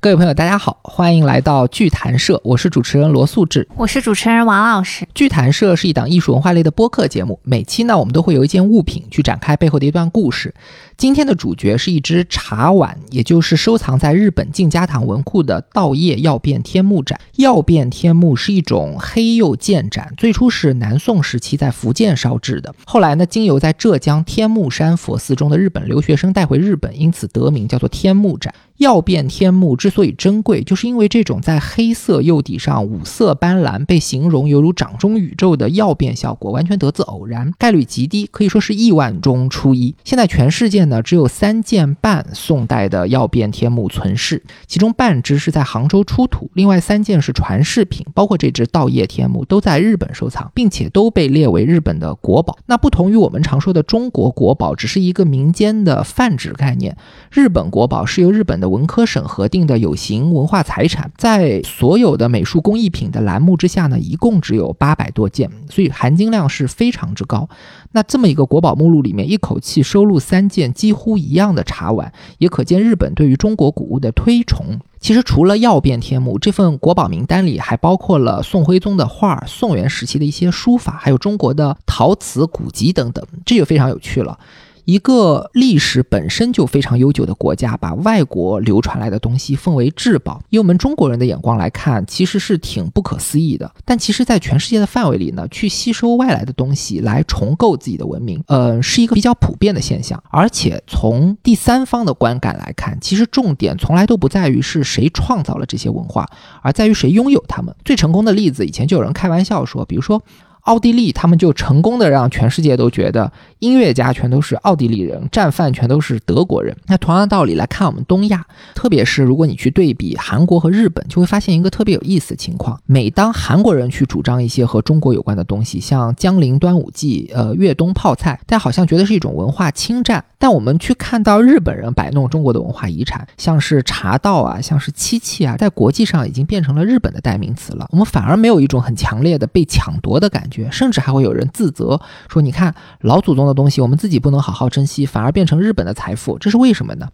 各位朋友，大家好，欢迎来到剧谈社，我是主持人罗素志，我是主持人王老师。剧谈社是一档艺术文化类的播客节目，每期呢，我们都会有一件物品去展开背后的一段故事。今天的主角是一只茶碗，也就是收藏在日本静家堂文库的稻叶曜变天目盏。曜变天目是一种黑釉建盏，最初是南宋时期在福建烧制的，后来呢，经由在浙江天目山佛寺中的日本留学生带回日本，因此得名叫做天目盏。曜变天目之所以珍贵，就是因为这种在黑色釉底上五色斑斓，被形容犹如掌中宇宙的曜变效果，完全得自偶然，概率极低，可以说是亿万中出一。现在全世界呢，只有三件半宋代的曜变天目存世，其中半只是在杭州出土，另外三件是传世品，包括这只稻叶天目都在日本收藏，并且都被列为日本的国宝。那不同于我们常说的中国国宝，只是一个民间的泛指概念，日本国宝是由日本的。文科省核定的有形文化财产，在所有的美术工艺品的栏目之下呢，一共只有八百多件，所以含金量是非常之高。那这么一个国宝目录里面，一口气收录三件几乎一样的茶碗，也可见日本对于中国古物的推崇。其实除了曜变天目，这份国宝名单里还包括了宋徽宗的画、宋元时期的一些书法，还有中国的陶瓷古籍等等，这就非常有趣了。一个历史本身就非常悠久的国家，把外国流传来的东西奉为至宝，以我们中国人的眼光来看，其实是挺不可思议的。但其实，在全世界的范围里呢，去吸收外来的东西来重构自己的文明，呃，是一个比较普遍的现象。而且从第三方的观感来看，其实重点从来都不在于是谁创造了这些文化，而在于谁拥有它们。最成功的例子，以前就有人开玩笑说，比如说。奥地利，他们就成功的让全世界都觉得音乐家全都是奥地利人，战犯全都是德国人。那同样的道理来看，我们东亚，特别是如果你去对比韩国和日本，就会发现一个特别有意思的情况：每当韩国人去主张一些和中国有关的东西，像江陵端午祭、呃越冬泡菜，但好像觉得是一种文化侵占；但我们去看到日本人摆弄中国的文化遗产，像是茶道啊，像是漆器啊，在国际上已经变成了日本的代名词了。我们反而没有一种很强烈的被抢夺的感觉。甚至还会有人自责说：“你看老祖宗的东西，我们自己不能好好珍惜，反而变成日本的财富，这是为什么呢？”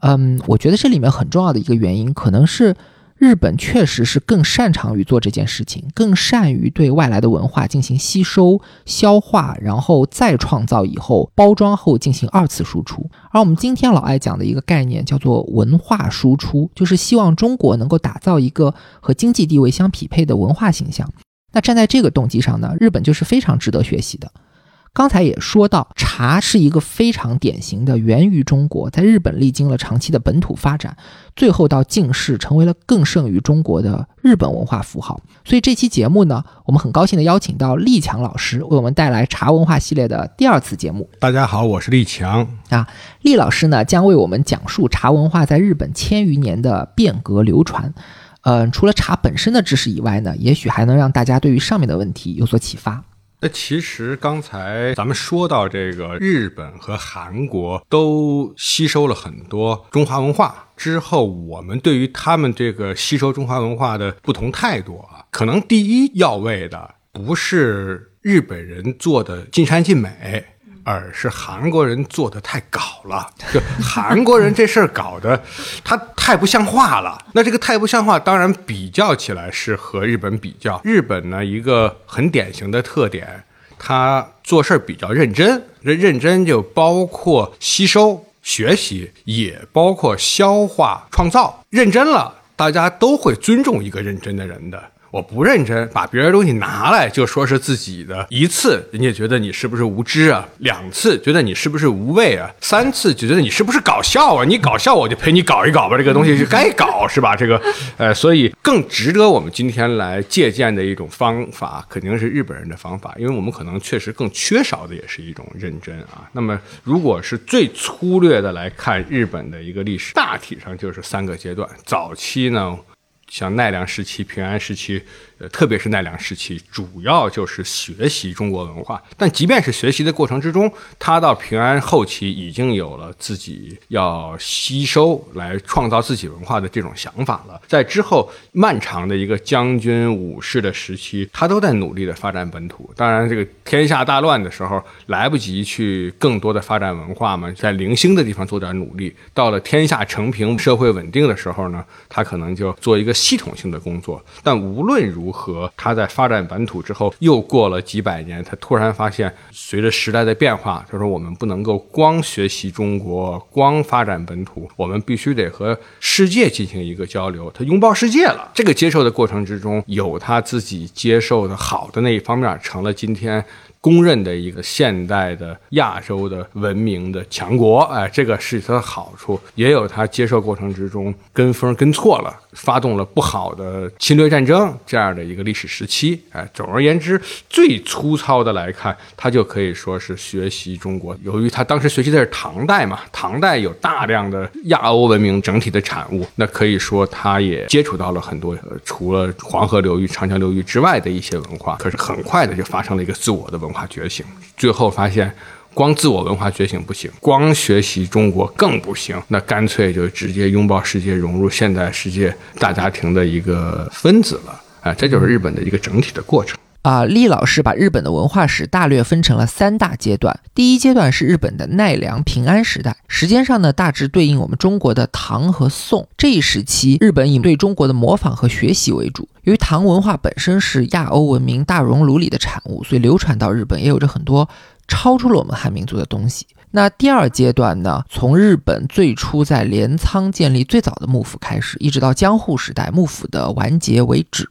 嗯，我觉得这里面很重要的一个原因，可能是日本确实是更擅长于做这件事情，更善于对外来的文化进行吸收、消化，然后再创造以后包装后进行二次输出。而我们今天老爱讲的一个概念叫做文化输出，就是希望中国能够打造一个和经济地位相匹配的文化形象。那站在这个动机上呢，日本就是非常值得学习的。刚才也说到，茶是一个非常典型的源于中国，在日本历经了长期的本土发展，最后到近世成为了更胜于中国的日本文化符号。所以这期节目呢，我们很高兴的邀请到立强老师为我们带来茶文化系列的第二次节目。大家好，我是立强啊。立老师呢将为我们讲述茶文化在日本千余年的变革流传。嗯，除了茶本身的知识以外呢，也许还能让大家对于上面的问题有所启发。那其实刚才咱们说到这个日本和韩国都吸收了很多中华文化之后，我们对于他们这个吸收中华文化的不同态度啊，可能第一要位的不是日本人做的尽善尽美。而是韩国人做的太搞了，就韩国人这事儿搞的，他太不像话了。那这个太不像话，当然比较起来是和日本比较。日本呢，一个很典型的特点，他做事儿比较认真。这认真就包括吸收、学习，也包括消化、创造。认真了，大家都会尊重一个认真的人的。我不认真，把别人东西拿来就说是自己的。一次，人家觉得你是不是无知啊？两次，觉得你是不是无畏啊？三次，就觉得你是不是搞笑啊？你搞笑，我就陪你搞一搞吧。这个东西是该搞，是吧？这个，呃，所以更值得我们今天来借鉴的一种方法，肯定是日本人的方法，因为我们可能确实更缺少的也是一种认真啊。那么，如果是最粗略的来看日本的一个历史，大体上就是三个阶段。早期呢。像奈良时期、平安时期，呃，特别是奈良时期，主要就是学习中国文化。但即便是学习的过程之中，他到平安后期已经有了自己要吸收来创造自己文化的这种想法了。在之后漫长的一个将军武士的时期，他都在努力的发展本土。当然，这个天下大乱的时候，来不及去更多的发展文化嘛，在零星的地方做点努力。到了天下成平、社会稳定的时候呢，他可能就做一个系统性的工作。但无论如如何，他在发展本土之后，又过了几百年，他突然发现，随着时代的变化，他说我们不能够光学习中国，光发展本土，我们必须得和世界进行一个交流。他拥抱世界了。这个接受的过程之中，有他自己接受的好的那一方面，成了今天。公认的一个现代的亚洲的文明的强国，哎，这个是它的好处，也有它接受过程之中跟风跟错了，发动了不好的侵略战争这样的一个历史时期，哎，总而言之，最粗糙的来看，它就可以说是学习中国。由于他当时学习的是唐代嘛，唐代有大量的亚欧文明整体的产物，那可以说他也接触到了很多呃除了黄河流域、长江流域之外的一些文化，可是很快的就发生了一个自我的文化。化觉醒，最后发现光自我文化觉醒不行，光学习中国更不行，那干脆就直接拥抱世界，融入现代世界大家庭的一个分子了啊！这就是日本的一个整体的过程啊。厉老师把日本的文化史大略分成了三大阶段，第一阶段是日本的奈良平安时代，时间上呢大致对应我们中国的唐和宋这一时期，日本以对中国的模仿和学习为主。由于唐文化本身是亚欧文明大熔炉里的产物，所以流传到日本也有着很多超出了我们汉民族的东西。那第二阶段呢，从日本最初在镰仓建立最早的幕府开始，一直到江户时代幕府的完结为止，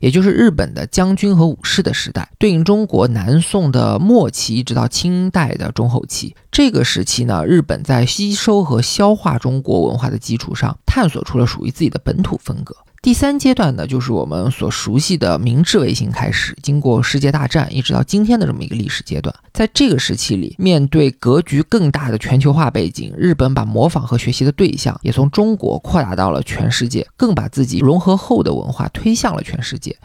也就是日本的将军和武士的时代，对应中国南宋的末期，一直到清代的中后期。这个时期呢，日本在吸收和消化中国文化的基础上，探索出了属于自己的本土风格。第三阶段呢，就是我们所熟悉的明治维新开始，经过世界大战，一直到今天的这么一个历史阶段。在这个时期里，面对格局更大的全球化背景，日本把模仿和学习的对象也从中国扩大到了全世界，更把自己融合后的文化推向了全世界。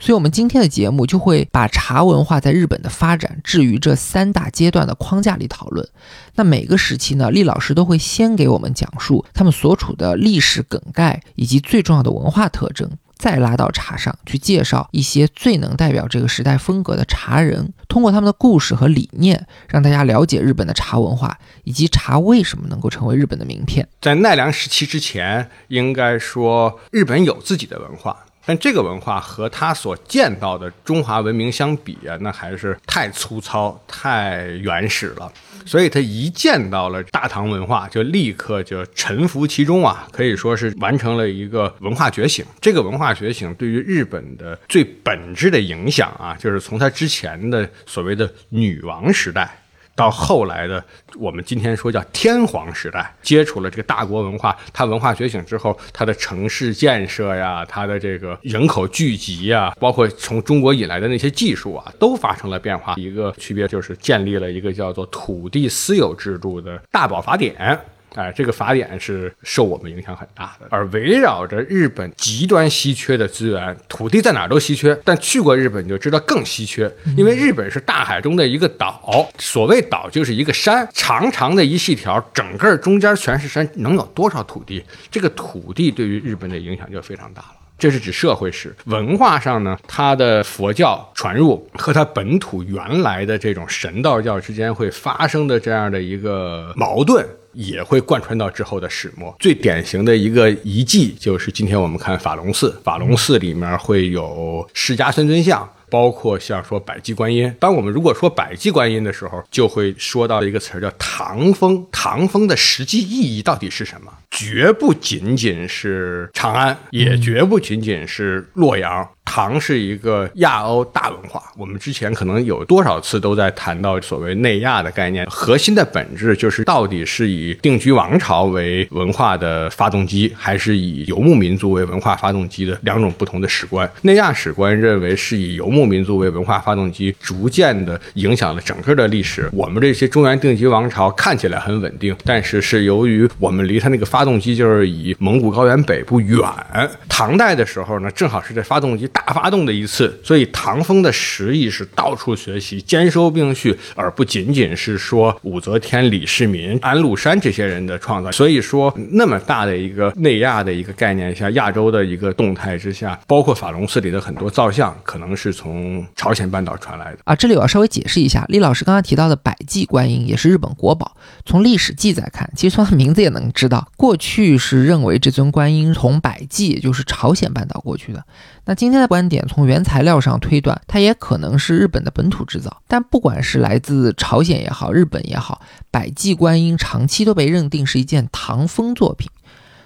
所以，我们今天的节目就会把茶文化在日本的发展置于这三大阶段的框架里讨论。那每个时期呢，厉老师都会先给我们讲述他们所处的历史梗概以及最重要的文化特征，再拉到茶上去介绍一些最能代表这个时代风格的茶人，通过他们的故事和理念，让大家了解日本的茶文化以及茶为什么能够成为日本的名片。在奈良时期之前，应该说日本有自己的文化。但这个文化和他所见到的中华文明相比啊，那还是太粗糙、太原始了。所以他一见到了大唐文化，就立刻就臣服其中啊，可以说是完成了一个文化觉醒。这个文化觉醒对于日本的最本质的影响啊，就是从他之前的所谓的女王时代。到后来的我们今天说叫天皇时代，接触了这个大国文化，它文化觉醒之后，它的城市建设呀，它的这个人口聚集呀，包括从中国引来的那些技术啊，都发生了变化。一个区别就是建立了一个叫做土地私有制度的大宝法典。哎，这个法典是受我们影响很大的，而围绕着日本极端稀缺的资源，土地在哪儿都稀缺，但去过日本你就知道更稀缺，因为日本是大海中的一个岛，所谓岛就是一个山，长长的一细条，整个中间全是山，能有多少土地？这个土地对于日本的影响就非常大了。这是指社会史，文化上呢，它的佛教传入和它本土原来的这种神道教之间会发生的这样的一个矛盾。也会贯穿到之后的始末。最典型的一个遗迹就是今天我们看法隆寺，法隆寺里面会有释迦三尊像，包括像说百济观音。当我们如果说百济观音的时候，就会说到一个词儿叫唐风。唐风的实际意义到底是什么？绝不仅仅是长安，也绝不仅仅是洛阳。唐是一个亚欧大文化，我们之前可能有多少次都在谈到所谓内亚的概念，核心的本质就是到底是以定居王朝为文化的发动机，还是以游牧民族为文化发动机的两种不同的史观。内亚史观认为是以游牧民族为文化发动机，逐渐的影响了整个的历史。我们这些中原定居王朝看起来很稳定，但是是由于我们离它那个发发动机就是以蒙古高原北部远。唐代的时候呢，正好是这发动机。大发动的一次。所以唐风的实意是到处学习，兼收并蓄，而不仅仅是说武则天、李世民、安禄山这些人的创造。所以说，那么大的一个内亚的一个概念下，亚洲的一个动态之下，包括法隆寺里的很多造像，可能是从朝鲜半岛传来的啊。这里我要稍微解释一下，李老师刚刚提到的百济观音也是日本国宝。从历史记载看，其实从它名字也能知道，过去是认为这尊观音从百济，也就是朝鲜半岛过去的。那今天的观点，从原材料上推断，它也可能是日本的本土制造。但不管是来自朝鲜也好，日本也好，百济观音长期都被认定是一件唐风作品。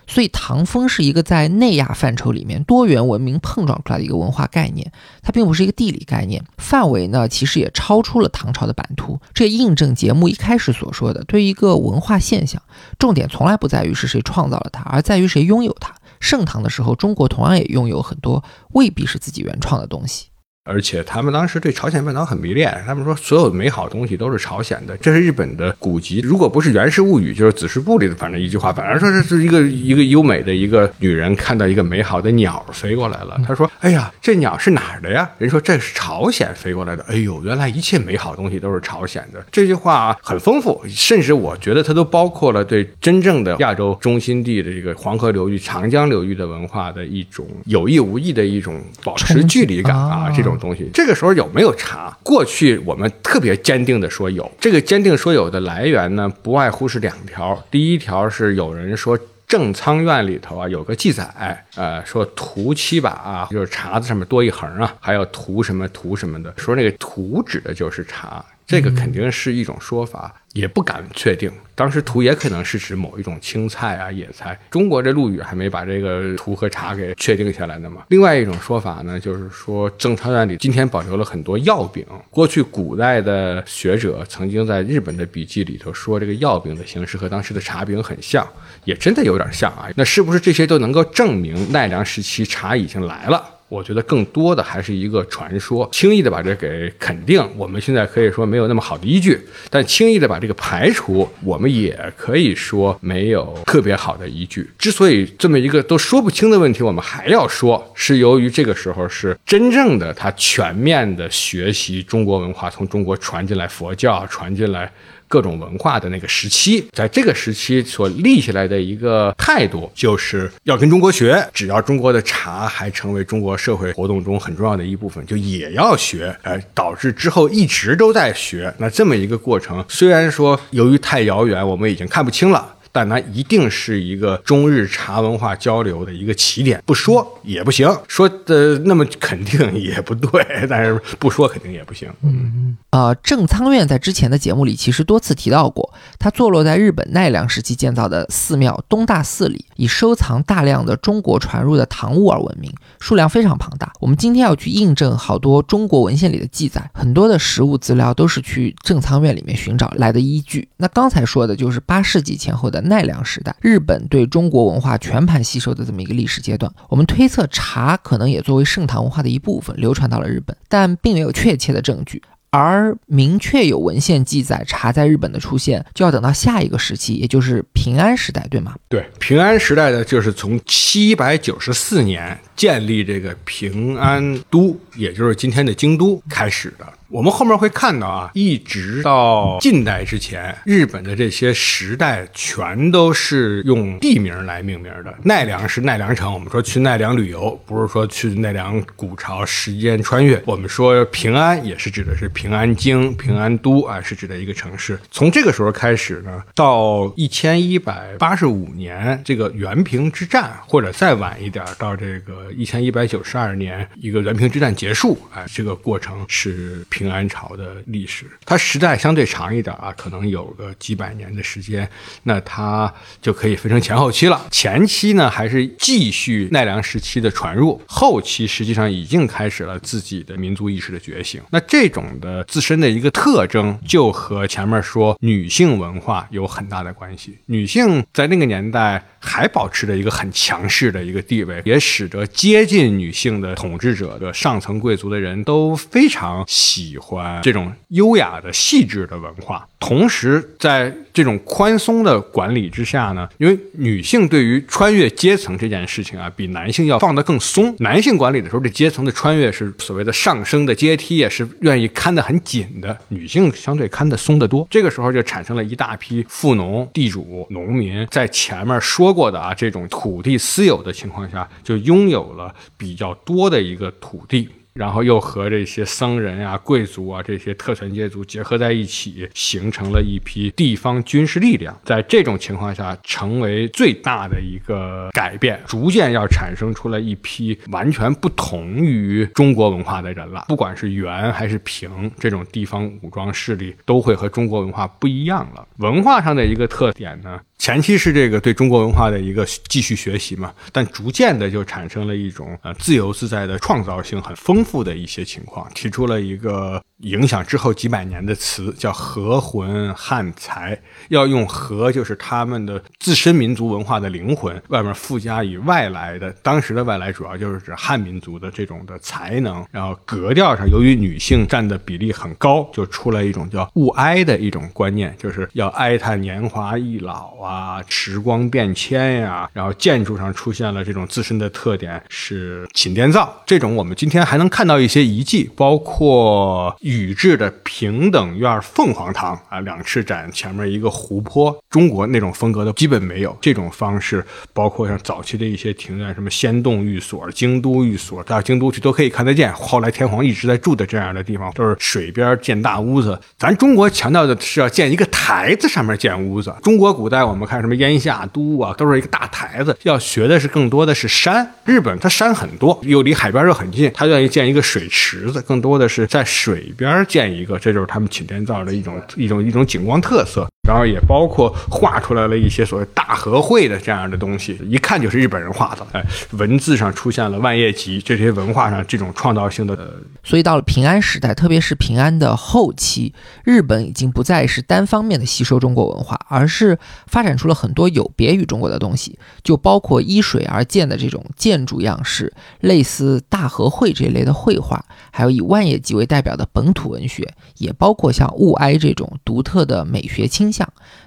所以，唐风是一个在内亚范畴里面多元文明碰撞出来的一个文化概念，它并不是一个地理概念，范围呢其实也超出了唐朝的版图。这也印证节目一开始所说的，对于一个文化现象，重点从来不在于是谁创造了它，而在于谁拥有它。盛唐的时候，中国同样也拥有很多未必是自己原创的东西。而且他们当时对朝鲜半岛很迷恋，他们说所有美好东西都是朝鲜的，这是日本的古籍。如果不是《源氏物语》，就是《子时部》里的，反正一句话，反正说这是一个一个优美的一个女人看到一个美好的鸟飞过来了，她说：“哎呀，这鸟是哪儿的呀？”人说：“这是朝鲜飞过来的。”哎呦，原来一切美好东西都是朝鲜的。这句话很丰富，甚至我觉得它都包括了对真正的亚洲中心地的这个黄河流域、长江流域的文化的一种有意无意的一种保持距离感啊，这种。东西，这个时候有没有茶？过去我们特别坚定的说有，这个坚定说有的来源呢，不外乎是两条。第一条是有人说正仓院里头啊有个记载，呃，说图七把啊，就是茶字上面多一横啊，还有图什么图什么的，说那个图指的就是茶。这个肯定是一种说法，也不敢确定。当时图也可能是指某一种青菜啊、野菜。中国这陆羽还没把这个图和茶给确定下来呢嘛。另外一种说法呢，就是说正仓院里今天保留了很多药饼。过去古代的学者曾经在日本的笔记里头说，这个药饼的形式和当时的茶饼很像，也真的有点像啊。那是不是这些都能够证明奈良时期茶已经来了？我觉得更多的还是一个传说，轻易的把这给肯定，我们现在可以说没有那么好的依据；但轻易的把这个排除，我们也可以说没有特别好的依据。之所以这么一个都说不清的问题，我们还要说，是由于这个时候是真正的他全面的学习中国文化，从中国传进来佛教，传进来。各种文化的那个时期，在这个时期所立下来的一个态度，就是要跟中国学。只要中国的茶还成为中国社会活动中很重要的一部分，就也要学。呃，导致之后一直都在学。那这么一个过程，虽然说由于太遥远，我们已经看不清了。但它一定是一个中日茶文化交流的一个起点，不说也不行，说的那么肯定也不对，但是不说肯定也不行。嗯呃，正仓院在之前的节目里其实多次提到过，它坐落在日本奈良时期建造的寺庙东大寺里，以收藏大量的中国传入的唐物而闻名，数量非常庞大。我们今天要去印证好多中国文献里的记载，很多的实物资料都是去正仓院里面寻找来的依据。那刚才说的就是八世纪前后的。奈良时代，日本对中国文化全盘吸收的这么一个历史阶段，我们推测茶可能也作为盛唐文化的一部分流传到了日本，但并没有确切的证据。而明确有文献记载茶在日本的出现，就要等到下一个时期，也就是平安时代，对吗？对，平安时代的就是从七百九十四年建立这个平安都，也就是今天的京都开始的。我们后面会看到啊，一直到近代之前，日本的这些时代全都是用地名来命名的。奈良是奈良城，我们说去奈良旅游，不是说去奈良古朝时间穿越。我们说平安也是指的是平安京、平安都啊，是指的一个城市。从这个时候开始呢，到一千一百八十五年这个元平之战，或者再晚一点到这个一千一百九十二年一个元平之战结束，哎，这个过程是。平安朝的历史，它时代相对长一点啊，可能有个几百年的时间，那它就可以分成前后期了。前期呢，还是继续奈良时期的传入；后期实际上已经开始了自己的民族意识的觉醒。那这种的自身的一个特征，就和前面说女性文化有很大的关系。女性在那个年代。还保持着一个很强势的一个地位，也使得接近女性的统治者的上层贵族的人都非常喜欢这种优雅的细致的文化。同时，在这种宽松的管理之下呢，因为女性对于穿越阶层这件事情啊，比男性要放得更松。男性管理的时候，这阶层的穿越是所谓的上升的阶梯，也是愿意看得很紧的。女性相对看得松得多。这个时候就产生了一大批富农、地主、农民，在前面说过的啊，这种土地私有的情况下，就拥有了比较多的一个土地。然后又和这些僧人啊、贵族啊这些特权阶级结合在一起，形成了一批地方军事力量。在这种情况下，成为最大的一个改变，逐渐要产生出来一批完全不同于中国文化的人了。不管是元还是平，这种地方武装势力都会和中国文化不一样了。文化上的一个特点呢？前期是这个对中国文化的一个继续学习嘛，但逐渐的就产生了一种呃自由自在的创造性很丰富的一些情况，提出了一个。影响之后几百年的词叫“和魂汉才”，要用“和”就是他们的自身民族文化的灵魂，外面附加以外来的，当时的外来主要就是指汉民族的这种的才能。然后格调上，由于女性占的比例很高，就出来一种叫“勿哀”的一种观念，就是要哀叹年华易老啊，时光变迁呀。然后建筑上出现了这种自身的特点是寝殿造，这种我们今天还能看到一些遗迹，包括。宇治的平等院凤凰堂啊，两翅展前面一个湖泊，中国那种风格的基本没有。这种方式包括像早期的一些庭院，什么仙洞寓所、京都寓所，到京都去都可以看得见。后来天皇一直在住的这样的地方，都是水边建大屋子。咱中国强调的是要建一个台子上面建屋子。中国古代我们看什么燕下都啊，都是一个大台子。要学的是更多的是山。日本它山很多，又离海边又很近，它愿意建一个水池子，更多的是在水。边建一个，这就是他们寝殿造的一种一种一种景观特色。然后也包括画出来了一些所谓大和会的这样的东西，一看就是日本人画的。哎，文字上出现了万叶集，这些文化上这种创造性的。所以到了平安时代，特别是平安的后期，日本已经不再是单方面的吸收中国文化，而是发展出了很多有别于中国的东西，就包括依水而建的这种建筑样式，类似大和会这一类的绘画，还有以万叶集为代表的本土文学，也包括像物哀这种独特的美学倾向。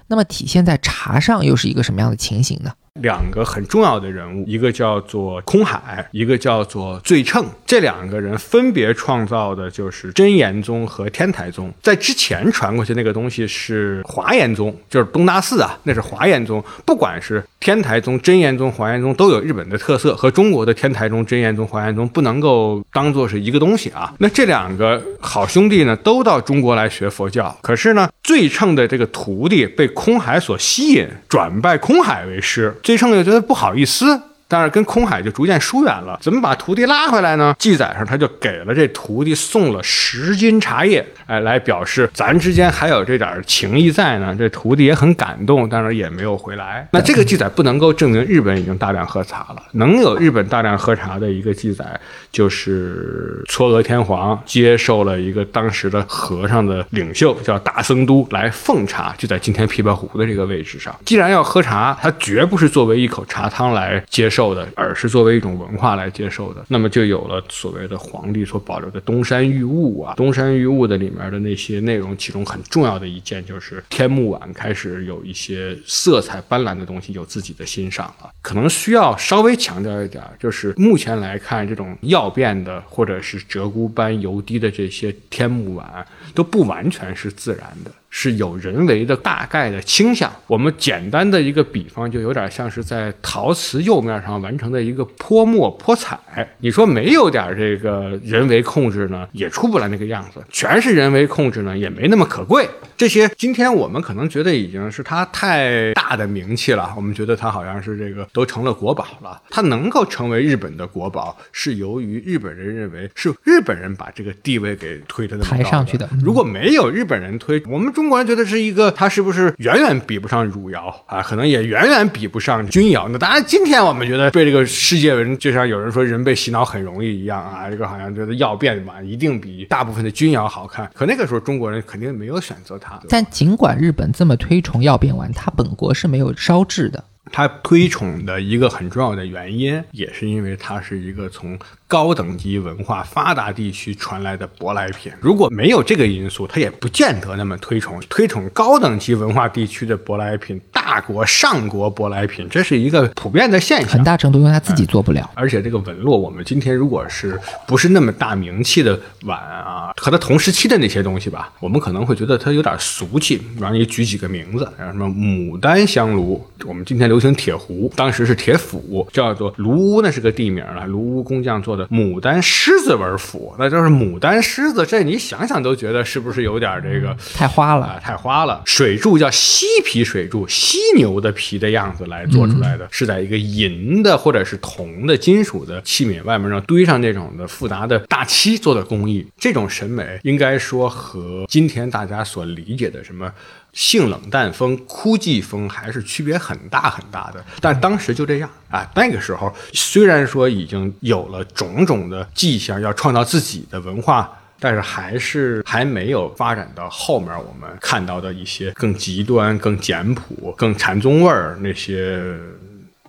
那么体现在茶上又是一个什么样的情形呢？两个很重要的人物，一个叫做空海，一个叫做罪称。这两个人分别创造的就是真言宗和天台宗。在之前传过去那个东西是华严宗，就是东大寺啊，那是华严宗。不管是天台宗、真言宗、华严宗，都有日本的特色，和中国的天台宗、真言宗、华严宗不能够当做是一个东西啊。那这两个好兄弟呢，都到中国来学佛教。可是呢，罪称的这个徒弟被空海所吸引，转拜空海为师。最胜就觉得不好意思。但是跟空海就逐渐疏远了，怎么把徒弟拉回来呢？记载上他就给了这徒弟送了十斤茶叶，哎，来表示咱之间还有这点情谊在呢。这徒弟也很感动，但是也没有回来。那这个记载不能够证明日本已经大量喝茶了。能有日本大量喝茶的一个记载，就是嵯峨天皇接受了一个当时的和尚的领袖叫大僧都来奉茶，就在今天琵琶湖的这个位置上。既然要喝茶，他绝不是作为一口茶汤来接受。受的，而是作为一种文化来接受的，那么就有了所谓的皇帝所保留的东山玉物啊，东山玉物的里面的那些内容，其中很重要的一件就是天目碗开始有一些色彩斑斓的东西，有自己的欣赏了。可能需要稍微强调一点，就是目前来看，这种曜变的或者是鹧鸪斑油滴的这些天目碗，都不完全是自然的。是有人为的大概的倾向。我们简单的一个比方，就有点像是在陶瓷釉面上完成的一个泼墨泼彩。你说没有点这个人为控制呢，也出不来那个样子。全是人为控制呢，也没那么可贵。这些今天我们可能觉得已经是它太大的名气了，我们觉得它好像是这个都成了国宝了。它能够成为日本的国宝，是由于日本人认为是日本人把这个地位给推的那么抬上去的。如果没有日本人推，我们中。中国人觉得是一个，他是不是远远比不上汝窑啊？可能也远远比不上钧窑。那当然，今天我们觉得被这个世界人，就像有人说人被洗脑很容易一样啊，这个好像觉得要变嘛，一定比大部分的钧窑好看。可那个时候中国人肯定没有选择它。但尽管日本这么推崇曜变丸，它本国是没有烧制的。他推崇的一个很重要的原因，也是因为它是一个从高等级文化发达地区传来的舶来品。如果没有这个因素，他也不见得那么推崇推崇高等级文化地区的舶来品，大国上国舶来品，这是一个普遍的现象。很大程度因为他自己做不了。而且这个纹络，我们今天如果是不是那么大名气的碗啊，和它同时期的那些东西吧，我们可能会觉得它有点俗气。让你举几个名字，什么牡丹香炉，我们今天流行铁壶，当时是铁斧，叫做卢屋，那是个地名了。卢屋工匠做的牡丹狮子纹斧，那就是牡丹狮子，这你想想都觉得是不是有点这个太花了啊？太花了。水柱叫犀皮水柱，犀牛的皮的样子来做出来的，是在一个银的或者是铜的金属的器皿外面上堆上那种的复杂的大漆做的工艺。这种审美应该说和今天大家所理解的什么。性冷淡风、枯寂风还是区别很大很大的，但当时就这样啊。那个时候虽然说已经有了种种的迹象，要创造自己的文化，但是还是还没有发展到后面我们看到的一些更极端、更简朴、更禅宗味儿那些。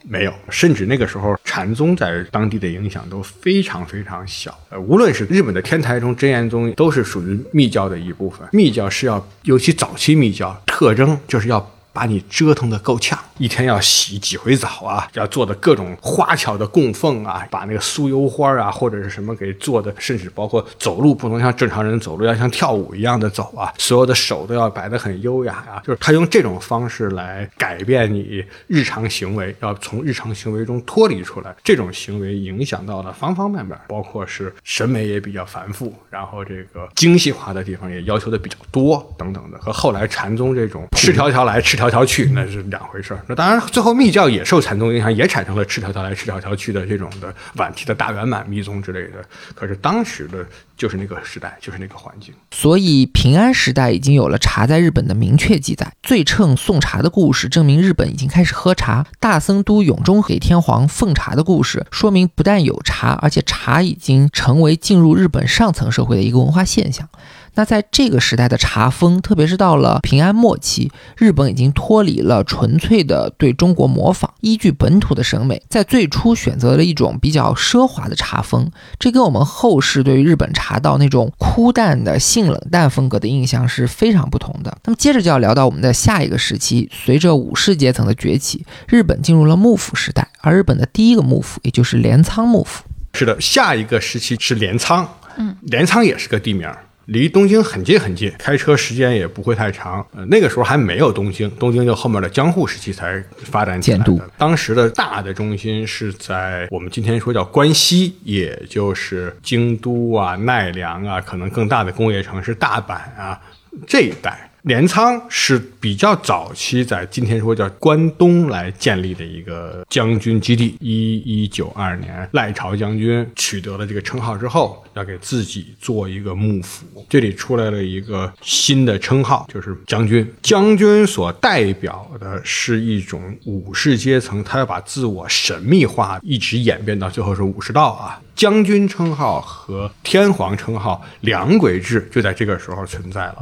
没有，甚至那个时候禅宗在当地的影响都非常非常小。呃，无论是日本的天台宗、真言宗，都是属于密教的一部分。密教是要，尤其早期密教特征就是要。把你折腾的够呛，一天要洗几回澡啊？要做的各种花巧的供奉啊，把那个酥油花啊或者是什么给做的，甚至包括走路不能像正常人走路，要像跳舞一样的走啊，所有的手都要摆得很优雅啊。就是他用这种方式来改变你日常行为，要从日常行为中脱离出来。这种行为影响到了方方面面，包括是审美也比较繁复，然后这个精细化的地方也要求的比较多等等的，和后来禅宗这种赤条条来赤条。条条去那是两回事儿。那当然，最后密教也受禅宗影响，也产生了赤条条来赤条条去的这种的晚期的大圆满密宗之类的。可是当时的就是那个时代，就是那个环境。所以平安时代已经有了茶在日本的明确记载。最称送茶的故事证明日本已经开始喝茶。大僧都永中给天皇奉茶的故事说明不但有茶，而且茶已经成为进入日本上层社会的一个文化现象。那在这个时代的茶风，特别是到了平安末期，日本已经脱离了纯粹的对中国模仿，依据本土的审美，在最初选择了一种比较奢华的茶风，这跟我们后世对于日本茶道那种枯淡的性冷淡风格的印象是非常不同的。那么接着就要聊到我们的下一个时期，随着武士阶层的崛起，日本进入了幕府时代，而日本的第一个幕府，也就是镰仓幕府。是的，下一个时期是镰仓，嗯，镰仓也是个地名。离东京很近很近，开车时间也不会太长。呃，那个时候还没有东京，东京就后面的江户时期才发展起来的。当时的大的中心是在我们今天说叫关西，也就是京都啊、奈良啊，可能更大的工业城市大阪啊这一带。镰仓是比较早期在今天说叫关东来建立的一个将军基地。一一九二年，赖朝将军取得了这个称号之后，要给自己做一个幕府，这里出来了一个新的称号，就是将军。将军所代表的是一种武士阶层，他要把自我神秘化，一直演变到最后是武士道啊。将军称号和天皇称号两轨制就在这个时候存在了。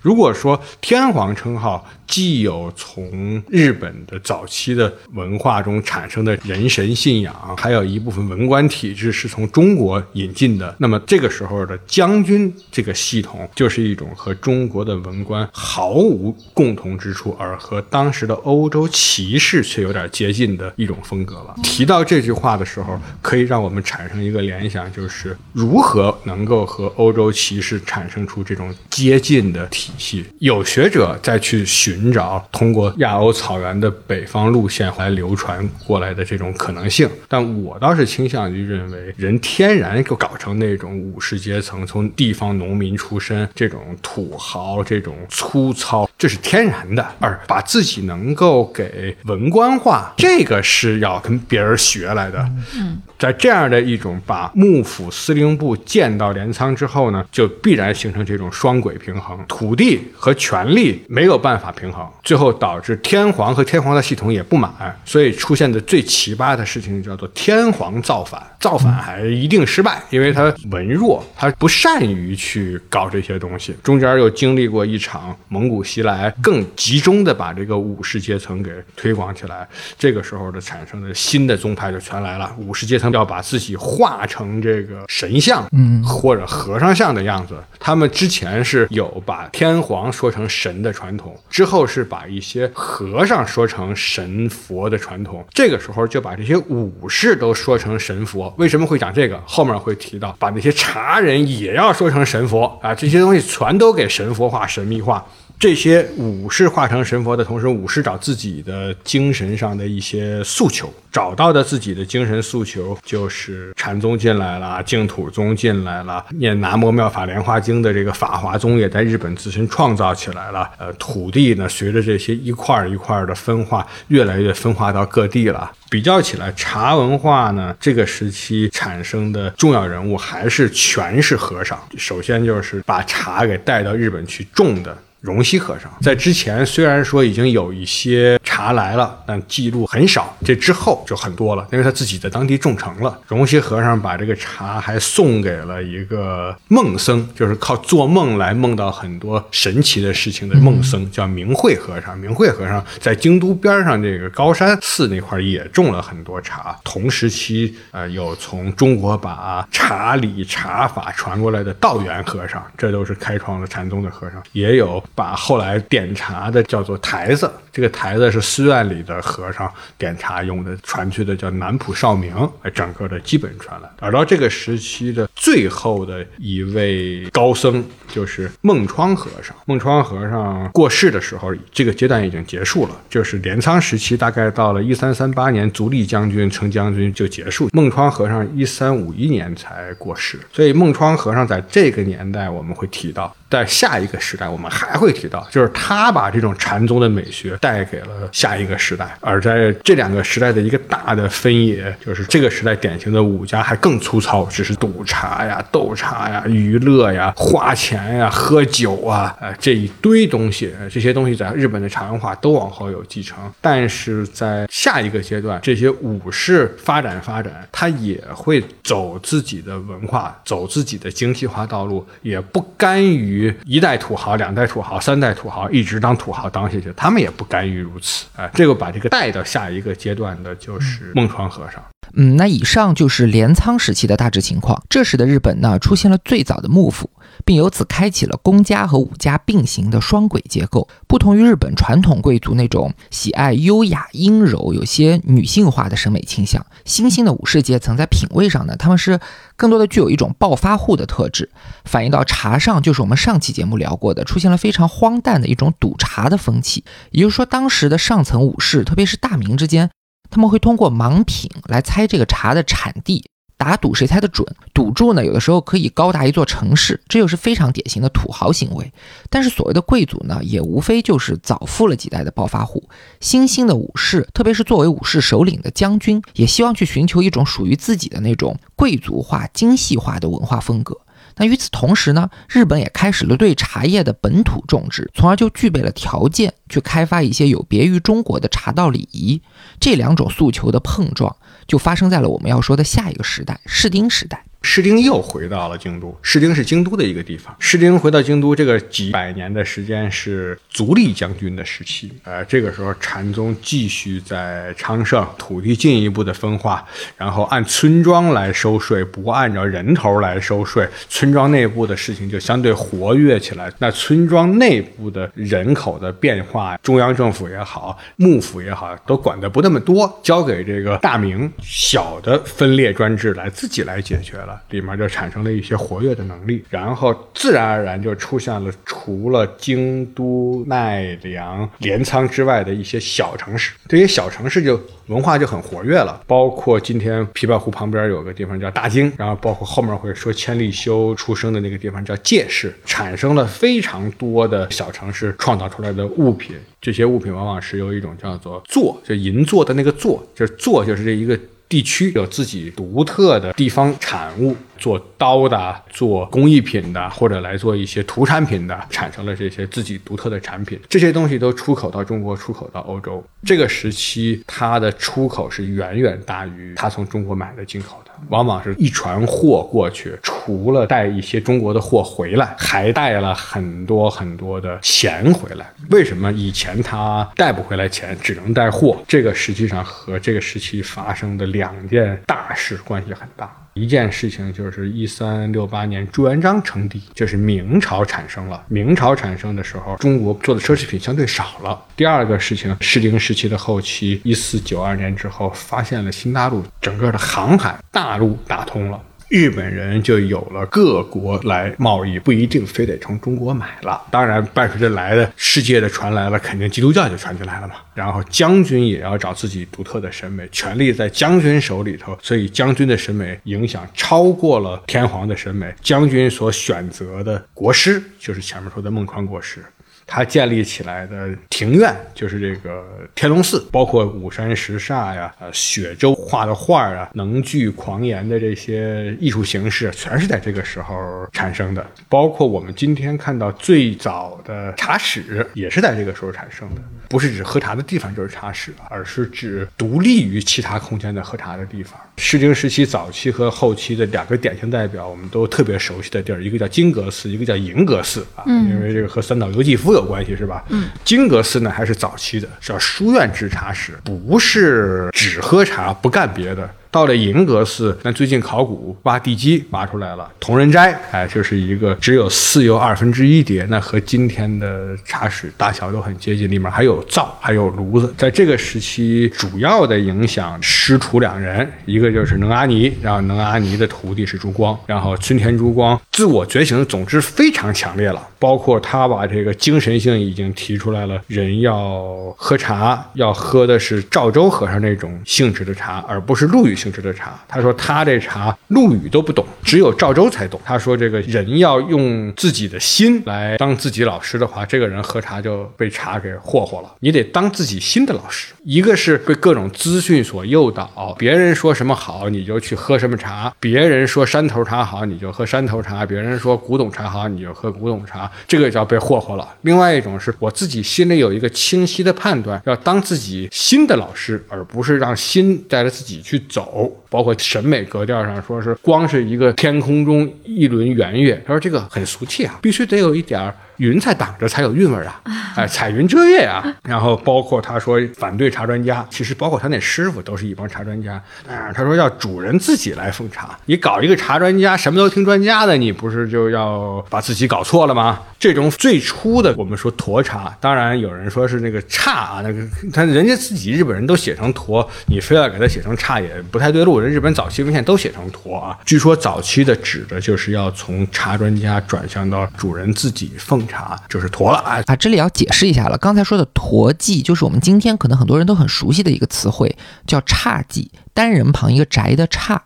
如果说天皇称号既有从日本的早期的文化中产生的人神信仰，还有一部分文官体制是从中国引进的，那么这个时候的将军这个系统就是一种和中国的文官毫无共同之处，而和当时的欧洲骑士却有点接近的一种风格了。提到这句话的时候，可以让我们产生一个。联想就是如何能够和欧洲骑士产生出这种接近的体系。有有学者再去寻找通过亚欧草原的北方路线来流传过来的这种可能性，但我倒是倾向于认为，人天然就搞成那种武士阶层，从地方农民出身，这种土豪，这种粗糙，这是天然的。而把自己能够给文官化，这个是要跟别人学来的。嗯。在这样的一种把幕府司令部建到镰仓之后呢，就必然形成这种双轨平衡，土地和权力没有办法平衡，最后导致天皇和天皇的系统也不满，所以出现的最奇葩的事情叫做天皇造反。造反还一定失败，因为他文弱，他不善于去搞这些东西。中间又经历过一场蒙古袭来，更集中的把这个武士阶层给推广起来。这个时候的产生的新的宗派就全来了，武士阶层要把自己化成这个神像，嗯，或者和尚像的样子。他们之前是有把天皇说成神的传统，之后是把一些和尚说成神佛的传统。这个时候就把这些武士都说成神佛。为什么会讲这个？后面会提到，把那些茶人也要说成神佛啊，这些东西全都给神佛化、神秘化。这些武士化成神佛的同时，武士找自己的精神上的一些诉求，找到的自己的精神诉求就是禅宗进来了，净土宗进来了，念南无妙法莲华经的这个法华宗也在日本自身创造起来了。呃，土地呢，随着这些一块一块的分化，越来越分化到各地了。比较起来，茶文化呢，这个时期产生的重要人物还是全是和尚。首先就是把茶给带到日本去种的。荣西和尚在之前虽然说已经有一些茶来了，但记录很少。这之后就很多了，因为他自己在当地种成了。荣西和尚把这个茶还送给了一个梦僧，就是靠做梦来梦到很多神奇的事情的梦僧，叫明慧和尚。明慧和尚在京都边上这个高山寺那块也种了很多茶。同时期，呃，有从中国把茶理茶法传过来的道元和尚，这都是开创了禅宗的和尚，也有。把后来点茶的叫做台子，这个台子是寺院里的和尚点茶用的，传去的叫南浦少明，整个的基本传来。而到这个时期的最后的一位高僧，就是孟窗和尚。孟窗和尚过世的时候，这个阶段已经结束了，就是镰仓时期，大概到了一三三八年，足利将军成将军就结束。孟窗和尚一三五一年才过世，所以孟窗和尚在这个年代我们会提到。在下一个时代，我们还会提到，就是他把这种禅宗的美学带给了下一个时代。而在这两个时代的一个大的分野，就是这个时代典型的武家还更粗糙，只是赌禅茶呀、斗茶呀、娱乐呀、花钱呀、喝酒啊，呃，这一堆东西，这些东西在日本的茶文化都往后有继承。但是在下一个阶段，这些武士发展发展，他也会走自己的文化，走自己的精细化道路，也不甘于。一代土豪、两代土豪、三代土豪，一直当土豪当下去，他们也不甘于如此啊！这个把这个带到下一个阶段的，就是孟川和尚。嗯，那以上就是镰仓时期的大致情况。这时的日本呢，出现了最早的幕府。并由此开启了公家和武家并行的双轨结构。不同于日本传统贵族那种喜爱优雅阴柔、有些女性化的审美倾向，新兴的武士阶层在品味上呢，他们是更多的具有一种暴发户的特质。反映到茶上，就是我们上期节目聊过的，出现了非常荒诞的一种赌茶的风气。也就是说，当时的上层武士，特别是大名之间，他们会通过盲品来猜这个茶的产地。打赌谁猜的准？赌注呢，有的时候可以高达一座城市，这又是非常典型的土豪行为。但是所谓的贵族呢，也无非就是早富了几代的暴发户。新兴的武士，特别是作为武士首领的将军，也希望去寻求一种属于自己的那种贵族化、精细化的文化风格。那与此同时呢，日本也开始了对茶叶的本土种植，从而就具备了条件去开发一些有别于中国的茶道礼仪。这两种诉求的碰撞，就发生在了我们要说的下一个时代——室町时代。士丁又回到了京都。士丁是京都的一个地方。士丁回到京都，这个几百年的时间是足利将军的时期。呃，这个时候禅宗继续在昌盛，土地进一步的分化，然后按村庄来收税，不按照人头来收税。村庄内部的事情就相对活跃起来。那村庄内部的人口的变化，中央政府也好，幕府也好，都管得不那么多，交给这个大明小的分裂专制来自己来解决了。里面就产生了一些活跃的能力，然后自然而然就出现了除了京都、奈良、镰仓之外的一些小城市。这些小城市就文化就很活跃了，包括今天琵琶湖旁边有个地方叫大京，然后包括后面会说千利休出生的那个地方叫界市，产生了非常多的小城市创造出来的物品。这些物品往往是由一种叫做“座”，就银座的那个“座”，就是“座”就是这一个。地区有自己独特的地方产物，做刀的、做工艺品的，或者来做一些土产品的，产生了这些自己独特的产品。这些东西都出口到中国，出口到欧洲。这个时期，它的出口是远远大于它从中国买的进口。往往是一船货过去，除了带一些中国的货回来，还带了很多很多的钱回来。为什么以前他带不回来钱，只能带货？这个实际上和这个时期发生的两件大事关系很大。一件事情就是一三六八年朱元璋称帝，就是明朝产生了。明朝产生的时候，中国做的奢侈品相对少了。第二个事情，适龄时期的后期，一四九二年之后，发现了新大陆，整个的航海大陆打通了。日本人就有了各国来贸易，不一定非得从中国买了。当然，伴随着来的世界的传来了，肯定基督教就传进来了嘛。然后将军也要找自己独特的审美，权力在将军手里头，所以将军的审美影响超过了天皇的审美。将军所选择的国师，就是前面说的孟川国师。他建立起来的庭院就是这个天龙寺，包括五山石煞呀、呃雪舟画的画啊、能聚狂言的这些艺术形式，全是在这个时候产生的。包括我们今天看到最早的茶室，也是在这个时候产生的。不是指喝茶的地方就是茶室，而是指独立于其他空间的喝茶的地方。诗经时期早期和后期的两个典型代表，我们都特别熟悉的地儿，一个叫金阁寺，一个叫银阁寺啊，因为这个和三岛由纪夫有关系，是吧？嗯，金阁寺呢还是早期的，叫书院制茶室，不是只喝茶不干别的。到了银阁寺，那最近考古挖地基挖出来了，同仁斋，哎，就是一个只有四又二分之一叠，那和今天的茶室大小都很接近，里面还有灶，还有炉子。在这个时期，主要的影响师徒两人，一个就是能阿尼，然后能阿尼的徒弟是朱光，然后村田朱光自我觉醒，总之非常强烈了，包括他把这个精神性已经提出来了，人要喝茶，要喝的是赵州和尚那种性质的茶，而不是陆羽性质的茶。他说他这茶陆羽都不懂，只有赵州才懂。他说这个人要用自己的心来当自己老师的话，这个人喝茶就被茶给霍霍了。你得当自己心的老师，一个是被各种资讯所诱导，别人说什么好你就去喝什么茶，别人说山头茶好你就喝山头茶，别人说古董茶好你就喝古董茶，这个叫被霍霍了。另外一种是我自己心里有一个清晰的判断，要当自己新的老师，而不是让心带着自己去走。包括审美格调上，说是光是一个天空中一轮圆月，他说这个很俗气啊，必须得有一点儿云彩挡着才有韵味啊，哎，彩云遮月啊。然后包括他说反对茶专家，其实包括他那师傅都是一帮茶专家啊。他说要主人自己来奉茶，你搞一个茶专家，什么都听专家的，你不是就要把自己搞错了吗？这种最初的我们说沱茶，当然有人说是那个差啊，那个他人家自己日本人都写成沱，你非要给他写成差也不太对路。人日本早期文献都写成沱啊，据说早期的指的就是要从茶专家转向到主人自己奉茶，就是驼了啊。啊，这里要解释一下了，刚才说的驼记就是我们今天可能很多人都很熟悉的一个词汇，叫侘寂，单人旁一个宅的侘。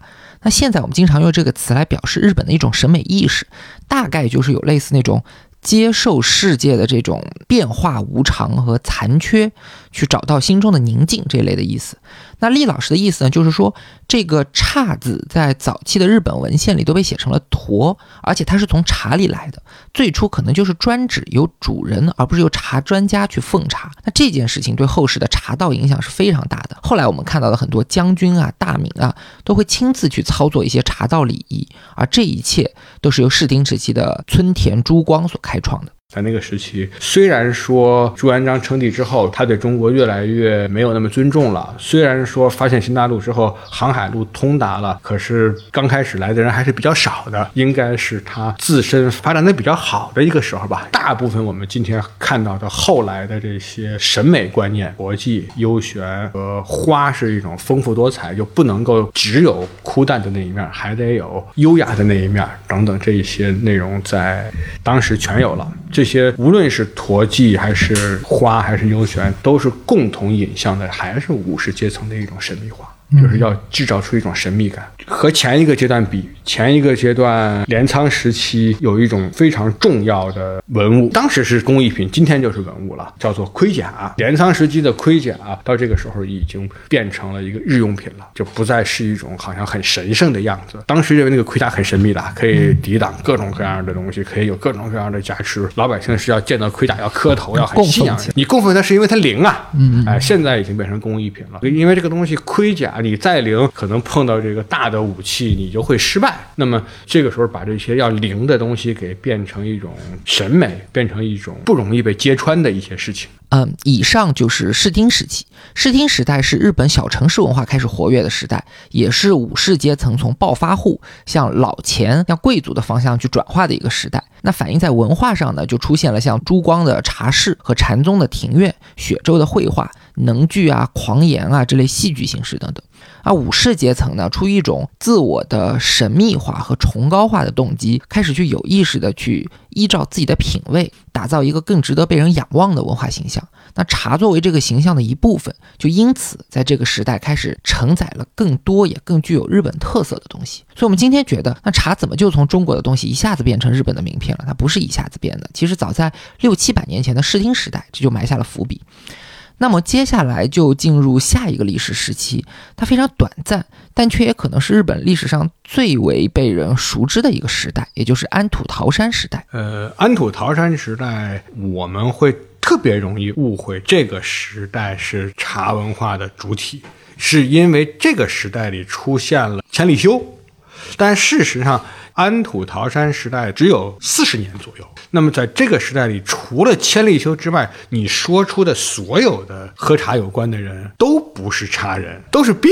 那现在我们经常用这个词来表示日本的一种审美意识，大概就是有类似那种。接受世界的这种变化无常和残缺，去找到心中的宁静这一类的意思。那厉老师的意思呢，就是说这个“侘”字在早期的日本文献里都被写成了“驼”，而且它是从茶里来的。最初可能就是专指由主人，而不是由茶专家去奉茶。那这件事情对后世的茶道影响是非常大的。后来我们看到的很多将军啊、大名啊，都会亲自去操作一些茶道礼仪，而这一切都是由室町时期的村田珠光所开创的。在那个时期，虽然说朱元璋称帝之后，他对中国越来越没有那么尊重了。虽然说发现新大陆之后，航海路通达了，可是刚开始来的人还是比较少的，应该是他自身发展的比较好的一个时候吧。大部分我们今天看到的后来的这些审美观念，国际幽玄和花是一种丰富多彩，就不能够只有枯淡的那一面，还得有优雅的那一面等等这一些内容，在当时全有了。这些无论是驼记还是花还是幽玄，都是共同引向的，还是武士阶层的一种神秘化，就是要制造出一种神秘感。和前一个阶段比，前一个阶段镰仓时期有一种非常重要的文物，当时是工艺品，今天就是文物了，叫做盔甲。镰仓时期的盔甲到这个时候已经变成了一个日用品了，就不再是一种好像很神圣的样子。当时认为那个盔甲很神秘的，可以抵挡各种各样的东西，可以有各种各样的加持。老百姓是要见到盔甲要磕头，要很信仰。你供奉它是因为它灵啊，嗯，哎，现在已经变成工艺品了，因为这个东西盔甲你再灵，可能碰到这个大的武器你就会失败。那么这个时候把这些要灵的东西给变成一种审美，变成一种不容易被揭穿的一些事情。嗯，以上就是室町时期。室町时代是日本小城市文化开始活跃的时代，也是武士阶层从暴发户向老钱、向贵族的方向去转化的一个时代。那反映在文化上呢，就出现了像朱光的茶室和禅宗的庭院、雪舟的绘画、能剧啊、狂言啊这类戏剧形式等等。而武士阶层呢，出于一种自我的神秘化和崇高化的动机，开始去有意识的去依照自己的品味，打造一个更值得被人仰望的文化形象。那茶作为这个形象的一部分，就因此在这个时代开始承载了更多也更具有日本特色的东西。所以，我们今天觉得，那茶怎么就从中国的东西一下子变成日本的名片了？它不是一下子变的，其实早在六七百年前的室町时代，这就埋下了伏笔。那么接下来就进入下一个历史时期，它非常短暂，但却也可能是日本历史上最为被人熟知的一个时代，也就是安土桃山时代。呃，安土桃山时代，我们会特别容易误会这个时代是茶文化的主体，是因为这个时代里出现了千利休，但事实上。安土桃山时代只有四十年左右，那么在这个时代里，除了千利休之外，你说出的所有的喝茶有关的人都不是茶人，都是兵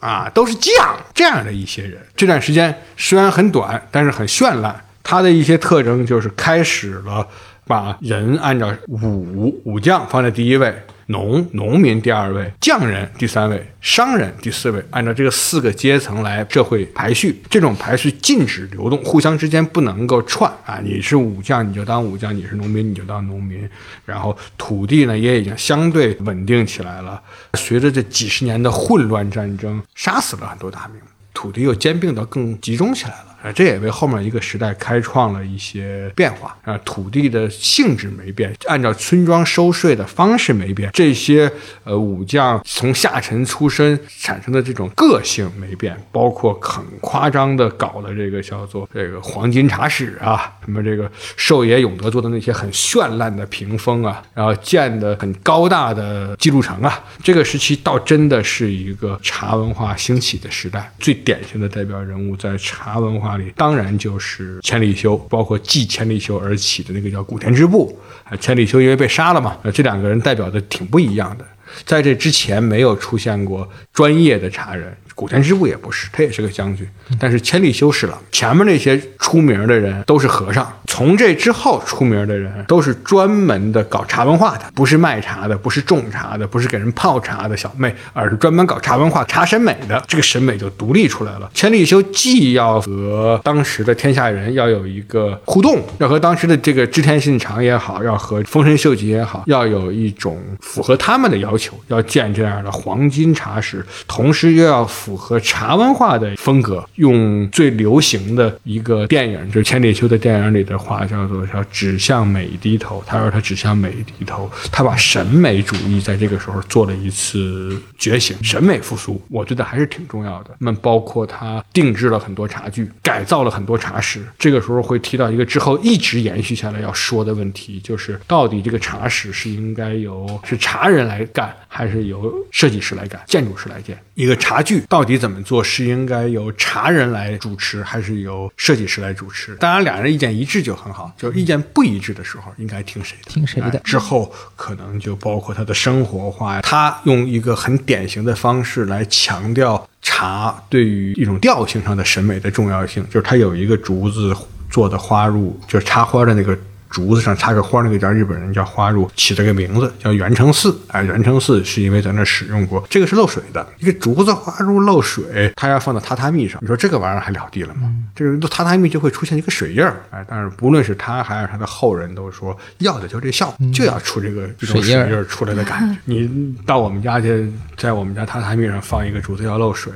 啊，都是将这样的一些人。这段时间虽然很短，但是很绚烂。它的一些特征就是开始了把人按照武武将放在第一位。农农民第二位，匠人第三位，商人第四位，按照这个四个阶层来社会排序。这种排序禁止流动，互相之间不能够串啊！你是武将你就当武将，你是农民你就当农民。然后土地呢也已经相对稳定起来了。随着这几十年的混乱战争，杀死了很多大名，土地又兼并的更集中起来了。啊，这也为后面一个时代开创了一些变化啊。土地的性质没变，按照村庄收税的方式没变，这些呃武将从下沉出身产生的这种个性没变，包括很夸张的搞的这个叫做这个黄金茶室啊，什么这个寿野永德做的那些很绚烂的屏风啊，然后建的很高大的记录城啊，这个时期倒真的是一个茶文化兴起的时代。最典型的代表人物在茶文化。里当然就是千里修，包括继千里修而起的那个叫古田支部啊。千里修因为被杀了嘛，这两个人代表的挺不一样的。在这之前没有出现过专业的茶人。古田支部也不是，他也是个将军，但是千里修是了。前面那些出名的人都是和尚，从这之后出名的人都是专门的搞茶文化的，不是卖茶的，不是种茶的，不是给人泡茶的小妹，而是专门搞茶文化、茶审美的。这个审美就独立出来了。千利休既要和当时的天下人要有一个互动，要和当时的这个织田信长也好，要和丰臣秀吉也好，要有一种符合他们的要求，要建这样的黄金茶室，同时又要。符合茶文化的风格，用最流行的一个电影，就是千里修的电影里的话，叫做“叫指向美低头”。他说他指向美低头，他把审美主义在这个时候做了一次觉醒，审美复苏，我觉得还是挺重要的。那包括他定制了很多茶具，改造了很多茶室。这个时候会提到一个之后一直延续下来要说的问题，就是到底这个茶室是应该由是茶人来干，还是由设计师来干、建筑师来建一个茶具到。底怎么做是应该由茶人来主持，还是由设计师来主持？当然，两人意见一致就很好。就意见不一致的时候，应该听谁的？听谁的？之后可能就包括他的生活化，他用一个很典型的方式来强调茶对于一种调性上的审美的重要性，就是他有一个竹子做的花入，就是插花的那个。竹子上插个花，那个叫日本人叫花入，起了个名字叫元成寺。哎，元成寺是因为在那使用过，这个是漏水的，一个竹子花入漏水，它要放到榻榻米上，你说这个玩意儿还了地了吗？这个榻榻米就会出现一个水印儿。哎，但是不论是他还是他的后人都说，要的就这效果，就要出这个这种水印儿出来的感觉。你到我们家去，在我们家榻榻米上放一个竹子要漏水。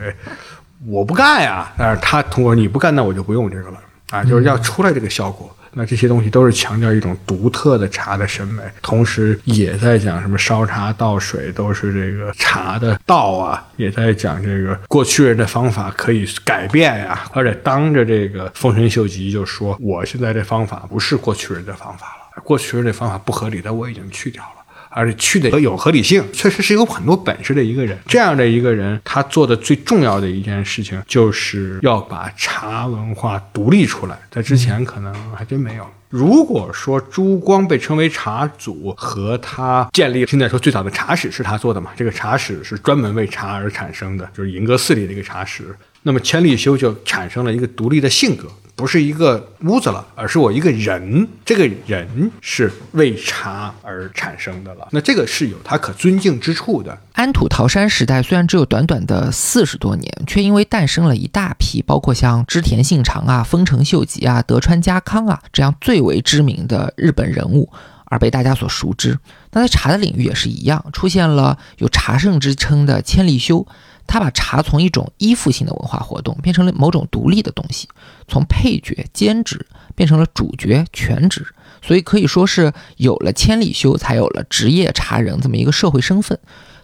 我不干呀。但是他通过你不干，那我就不用这个了啊，就是要出来这个效果。那这些东西都是强调一种独特的茶的审美，同时也在讲什么烧茶倒水都是这个茶的道啊，也在讲这个过去人的方法可以改变呀，而且当着这个丰臣秀吉就说，我现在这方法不是过去人的方法了，过去人的方法不合理的我已经去掉了。而且去的有合理性，确实是有很多本事的一个人。这样的一个人，他做的最重要的一件事情，就是要把茶文化独立出来。在之前可能还真没有。如果说朱光被称为茶祖，和他建立现在说最早的茶室是他做的嘛？这个茶室是专门为茶而产生的，就是银阁寺里的一个茶室。那么千利休就产生了一个独立的性格。不是一个屋子了，而是我一个人。这个人是为茶而产生的了，那这个是有他可尊敬之处的。安土桃山时代虽然只有短短的四十多年，却因为诞生了一大批，包括像织田信长啊、丰臣秀吉啊、德川家康啊这样最为知名的日本人物，而被大家所熟知。那在茶的领域也是一样，出现了有茶圣之称的千利休。他把茶从一种依附性的文化活动变成了某种独立的东西，从配角兼职变成了主角全职，所以可以说是有了千里修，才有了职业茶人这么一个社会身份。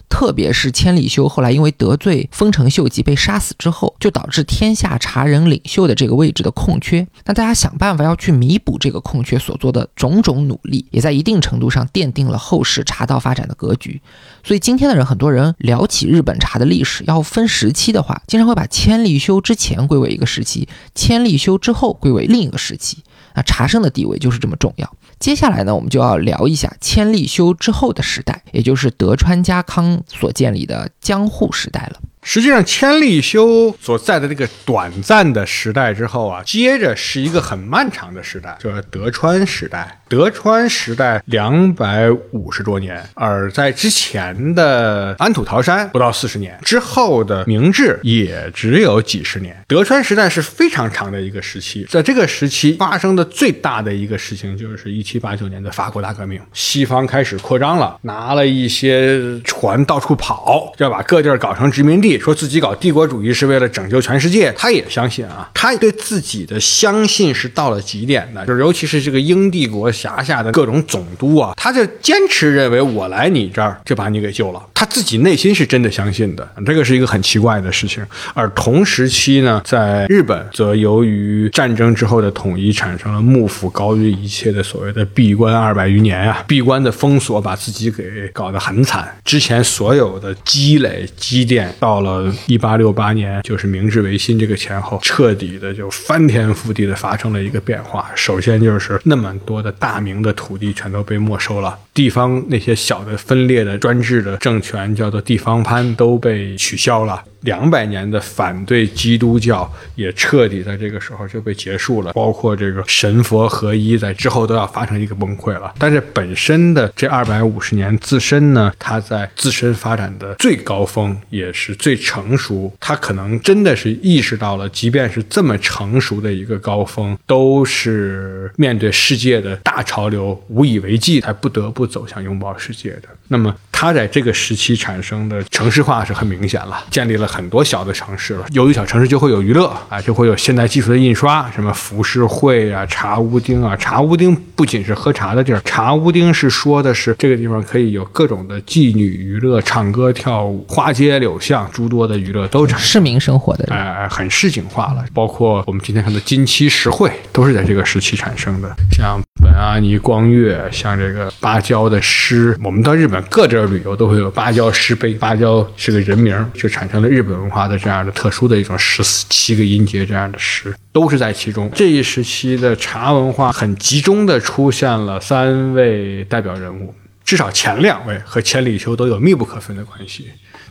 特别是千里修后来因为得罪丰臣秀吉被杀死之后，就导致天下茶人领袖的这个位置的空缺。那大家想办法要去弥补这个空缺所做的种种努力，也在一定程度上奠定了后世茶道发展的格局。所以今天的人，很多人聊起日本茶的历史，要分时期的话，经常会把千利休之前归为一个时期，千利休之后归为另一个时期。那茶圣的地位就是这么重要。接下来呢，我们就要聊一下千利休之后的时代，也就是德川家康所建立的江户时代了。实际上，千利休所在的这个短暂的时代之后啊，接着是一个很漫长的时代，就是德川时代。德川时代两百五十多年，而在之前的安土桃山不到四十年，之后的明治也只有几十年。德川时代是非常长的一个时期，在这个时期发生的最大的一个事情，就是一七八九年的法国大革命，西方开始扩张了，拿了一些船到处跑，要把各地儿搞成殖民地。说自己搞帝国主义是为了拯救全世界，他也相信啊，他对自己的相信是到了极点的，就是尤其是这个英帝国辖下的各种总督啊，他就坚持认为我来你这儿就把你给救了，他自己内心是真的相信的，这个是一个很奇怪的事情。而同时期呢，在日本则由于战争之后的统一，产生了幕府高于一切的所谓的闭关二百余年啊，闭关的封锁把自己给搞得很惨，之前所有的积累积淀到。了一八六八年，就是明治维新这个前后，彻底的就翻天覆地的发生了一个变化。首先就是那么多的大大明的土地全都被没收了，地方那些小的分裂的专制的政权叫做地方藩都被取消了。两百年的反对基督教也彻底在这个时候就被结束了，包括这个神佛合一，在之后都要发生一个崩溃了。但是本身的这二百五十年自身呢，它在自身发展的最高峰，也是最成熟。它可能真的是意识到了，即便是这么成熟的一个高峰，都是面对世界的大潮流无以为继，才不得不走向拥抱世界的。那么，它在这个时期产生的城市化是很明显了，建立了。很多小的城市了，由于小城市就会有娱乐啊，就会有现代技术的印刷，什么浮世绘啊、茶屋町啊。茶屋町不仅是喝茶的地儿，茶屋町是说的是这个地方可以有各种的妓女娱乐、唱歌跳舞、花街柳巷，诸多的娱乐都产市民生活的，哎，很市井化了。包括我们今天看的金漆石绘，都是在这个时期产生的。像本阿尼光月，像这个芭蕉的诗，我们到日本各地儿旅游都会有芭蕉诗碑，芭蕉是个人名，就产生了日。本文化的这样的特殊的一种十四七个音节这样的诗，都是在其中。这一时期的茶文化很集中的出现了三位代表人物，至少前两位和千里修都有密不可分的关系。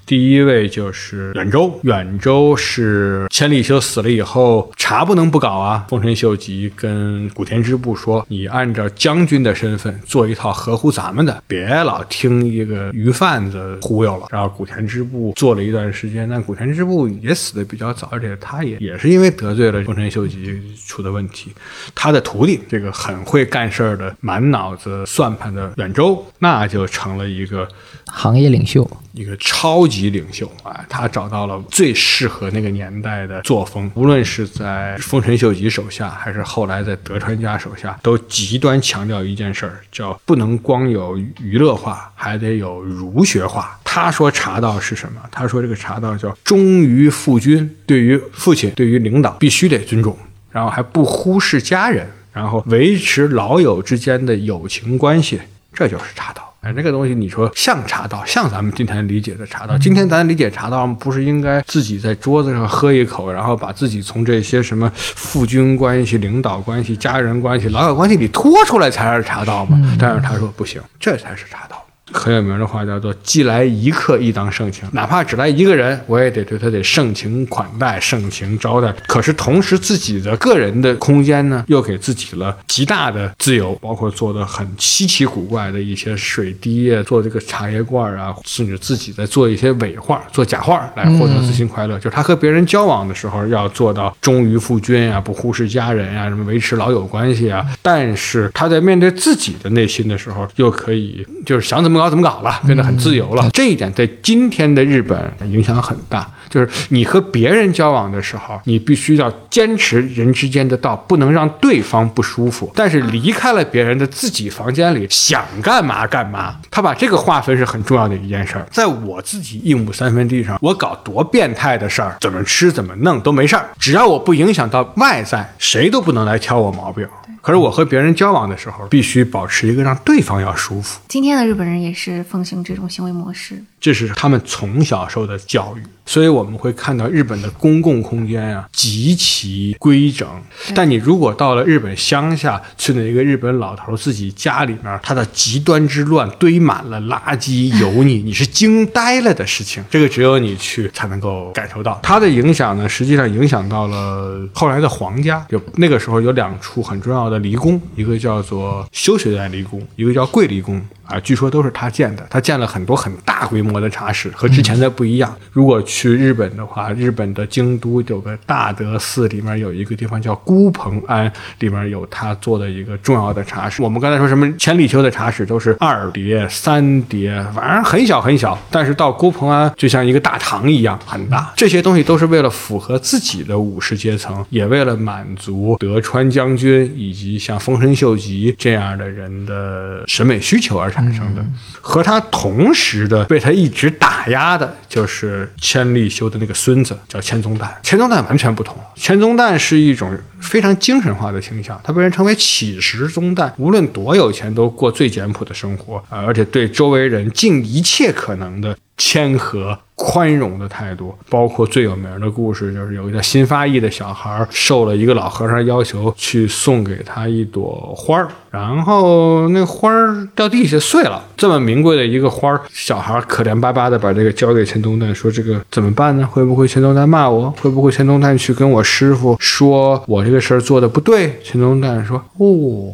第一位就是远州，远州是千里修死了以后，茶不能不搞啊。丰臣秀吉跟古田织部说：“你按照将军的身份做一套合乎咱们的，别老听一个鱼贩子忽悠了。”然后古田织部做了一段时间，但古田织部也死的比较早，而且他也也是因为得罪了丰臣秀吉出的问题。他的徒弟这个很会干事儿的、满脑子算盘的远州，那那就成了一个行业领袖。一个超级领袖啊，他找到了最适合那个年代的作风，无论是在丰臣秀吉手下，还是后来在德川家手下，都极端强调一件事儿，叫不能光有娱乐化，还得有儒学化。他说茶道是什么？他说这个茶道叫忠于父君，对于父亲，对于领导必须得尊重，然后还不忽视家人，然后维持老友之间的友情关系，这就是茶道。哎，那个东西你说像茶道，像咱们今天理解的茶道。今天咱理解茶道，不是应该自己在桌子上喝一口，然后把自己从这些什么父君关系、领导关系、家人关系、老友关系里拖出来才是茶道吗？但是他说不行，这才是茶道。很有名的话叫做“既来一客，亦当盛情”。哪怕只来一个人，我也得对他得盛情款待、盛情招待。可是同时，自己的个人的空间呢，又给自己了极大的自由，包括做的很稀奇古怪的一些水滴啊，做这个茶叶罐啊，甚至自己在做一些伪画、做假画来获得自信快乐。就是他和别人交往的时候，要做到忠于夫君啊，不忽视家人啊，什么维持老友关系啊。但是他在面对自己的内心的时候，又可以就是想怎么。搞怎么搞了，变得很自由了。这一点在今天的日本影响很大。就是你和别人交往的时候，你必须要坚持人之间的道，不能让对方不舒服。但是离开了别人的自己房间里，想干嘛干嘛。他把这个划分是很重要的一件事儿。在我自己一亩三分地上，我搞多变态的事儿，怎么吃怎么弄都没事儿，只要我不影响到外在，谁都不能来挑我毛病。可是我和别人交往的时候，必须保持一个让对方要舒服。今天的日本人也是奉行这种行为模式。这是他们从小受的教育，所以我们会看到日本的公共空间啊极其规整。但你如果到了日本乡下，去那一个日本老头自己家里面，他的极端之乱，堆满了垃圾、油腻，你是惊呆了的事情。这个只有你去才能够感受到。它的影响呢，实际上影响到了后来的皇家。有那个时候有两处很重要的离宫，一个叫做修学代离宫，一个叫贵离宫。啊，据说都是他建的。他建了很多很大规模的茶室，和之前的不一样。如果去日本的话，日本的京都有个大德寺，里面有一个地方叫孤蓬庵，里面有他做的一个重要的茶室。我们刚才说什么千里丘的茶室都是二叠、三叠，反正很小很小。但是到孤蓬庵就像一个大堂一样很大。这些东西都是为了符合自己的武士阶层，也为了满足德川将军以及像丰臣秀吉这样的人的审美需求而。产生的和他同时的被他一直打压的，就是千利休的那个孙子，叫千宗旦。千宗旦完全不同，千宗旦是一种非常精神化的形象，他被人称为乞食宗旦，无论多有钱都过最简朴的生活，而且对周围人尽一切可能的。谦和宽容的态度，包括最有名的故事，就是有一个新发艺的小孩受了一个老和尚要求去送给他一朵花儿，然后那花儿掉地下碎了。这么名贵的一个花儿，小孩可怜巴巴的把这个交给钱东旦，说：“这个怎么办呢？会不会钱东旦骂我？会不会钱东旦去跟我师傅说我这个事儿做的不对？”钱东旦说：“哦。”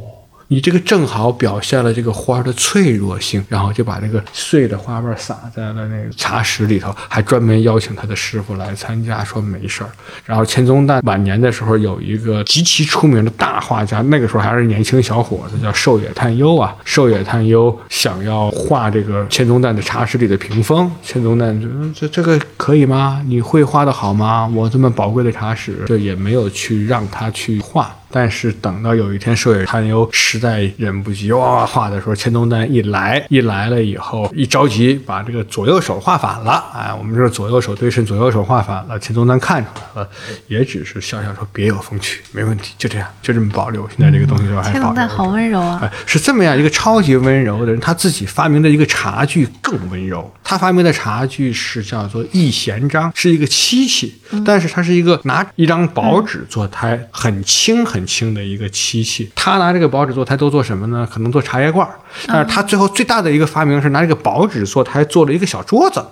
你这个正好表现了这个花的脆弱性，然后就把那个碎的花瓣撒在了那个茶室里头，还专门邀请他的师傅来参加，说没事儿。然后千宗旦晚年的时候有一个极其出名的大画家，那个时候还是年轻小伙子，叫寿野探幽啊。寿野探幽想要画这个千宗旦的茶室里的屏风，千宗旦就这这个可以吗？你会画的好吗？我这么宝贵的茶室，这也没有去让他去画。但是等到有一天，寿野探幽实在忍不及哇画的时候，千东丹一来，一来了以后，一着急把这个左右手画反了。哎，我们说左右手对称，左右手画反了。千东丹看出来了，也只是笑笑说：“别有风趣，没问题，就这样，就这么保留。现在这个东西就还保留。”千东丹好温柔啊！哎，是这么样一个超级温柔的人，他自己发明的一个茶具更温柔。他发明的茶具是叫做一弦章，是一个漆器，但是它是一个拿一张薄纸做胎，很轻很。轻的一个漆器，他拿这个薄纸做他都做什么呢？可能做茶叶罐但是他最后最大的一个发明是拿这个薄纸做他还做了一个小桌子。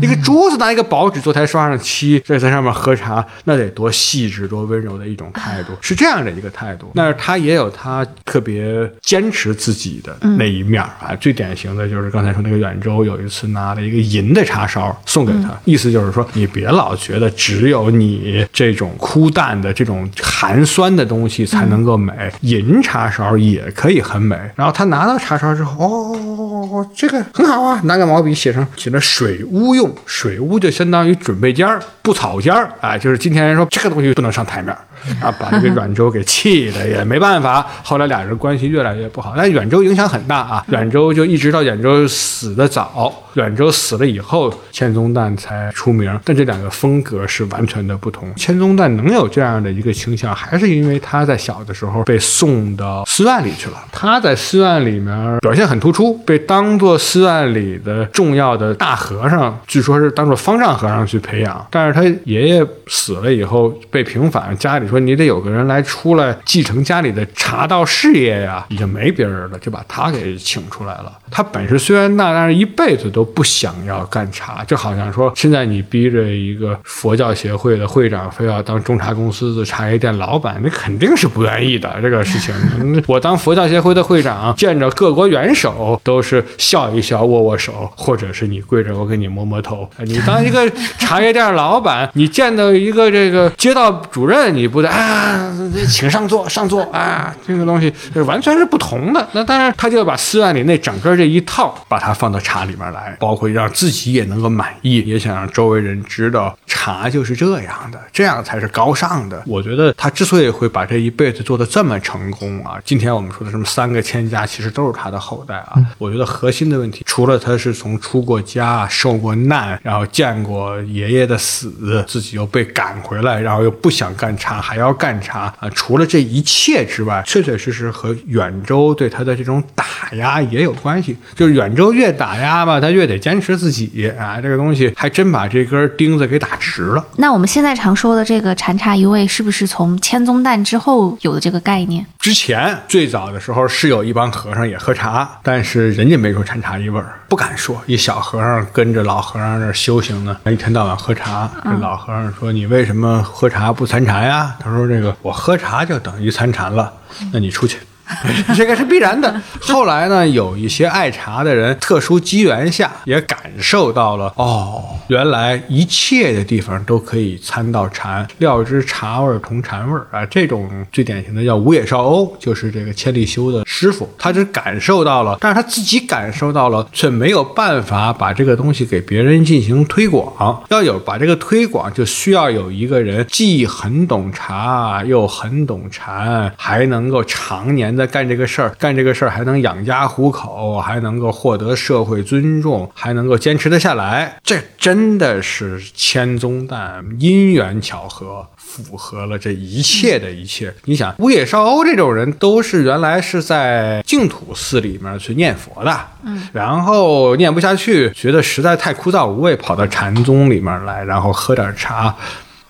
一个桌子拿一个薄纸做台刷上漆，再在上面喝茶，那得多细致、多温柔的一种态度，是这样的一个态度。但是他也有他特别坚持自己的那一面儿啊。最典型的就是刚才说那个远州，有一次拿了一个银的茶勺送给他，意思就是说你别老觉得只有你这种枯淡的、这种寒酸的东西才能够美，银茶勺也可以很美。然后他拿到茶勺之后，哦，这个很好啊，拿个毛笔写上写了水屋用，水屋就相当于准备间儿、布草间儿，哎，就是今天人说这个东西不能上台面儿。啊，把这个阮周 给气的也没办法。后来俩人关系越来越不好，但阮周影响很大啊。阮周就一直到阮周死的早，阮周死了以后，千宗旦才出名。但这两个风格是完全的不同。千宗旦能有这样的一个倾向，还是因为他在小的时候被送到寺院里去了。他在寺院里面表现很突出，被当做寺院里的重要的大和尚，据说是当做方丈和尚去培养。但是他爷爷死了以后被平反，家里。说你得有个人来出来继承家里的茶道事业呀，已经没别人了，就把他给请出来了。他本事虽然大，但是一辈子都不想要干茶，就好像说现在你逼着一个佛教协会的会长非要当中茶公司的茶叶店老板，那肯定是不愿意的。这个事情，我当佛教协会的会长，见着各国元首都是笑一笑、握握手，或者是你跪着我给你摸摸头。你当一个茶叶店老板，你见到一个这个街道主任，你不得。啊，请上座，上座啊！这个东西是完全是不同的。那当然，他就要把寺院里那整个这一套，把它放到茶里面来，包括让自己也能够满意，也想让周围人知道茶就是这样的，这样才是高尚的。我觉得他之所以会把这一辈子做的这么成功啊，今天我们说的什么三个千家，其实都是他的后代啊。我觉得核心的问题，除了他是从出过家、受过难，然后见过爷爷的死，自己又被赶回来，然后又不想干茶。还要干茶啊！除了这一切之外，确确实实和远州对他的这种打压也有关系。就是远州越打压吧，他越得坚持自己啊！这个东西还真把这根钉子给打直了。那我们现在常说的这个禅茶一味，是不是从千宗旦之后有的这个概念？之前最早的时候是有一帮和尚也喝茶，但是人家没说禅茶一味儿，不敢说。一小和尚跟着老和尚那修行呢，他一天到晚喝茶。这老和尚说：“你为什么喝茶不参禅呀？”他说：“这个我喝茶就等于参禅了，那你出去。” 这个是必然的。后来呢，有一些爱茶的人，特殊机缘下也感受到了，哦，原来一切的地方都可以参到禅，料知茶味同禅味啊。这种最典型的叫五野少欧，就是这个千利休的师傅，他只感受到了，但是他自己感受到了，却没有办法把这个东西给别人进行推广。要有把这个推广，就需要有一个人既很懂茶，又很懂禅，还能够常年。在干这个事儿，干这个事儿还能养家糊口，还能够获得社会尊重，还能够坚持得下来，这真的是千宗旦因缘巧合，符合了这一切的一切。你想，乌野少欧这种人，都是原来是在净土寺里面去念佛的，嗯，然后念不下去，觉得实在太枯燥无味，跑到禅宗里面来，然后喝点茶。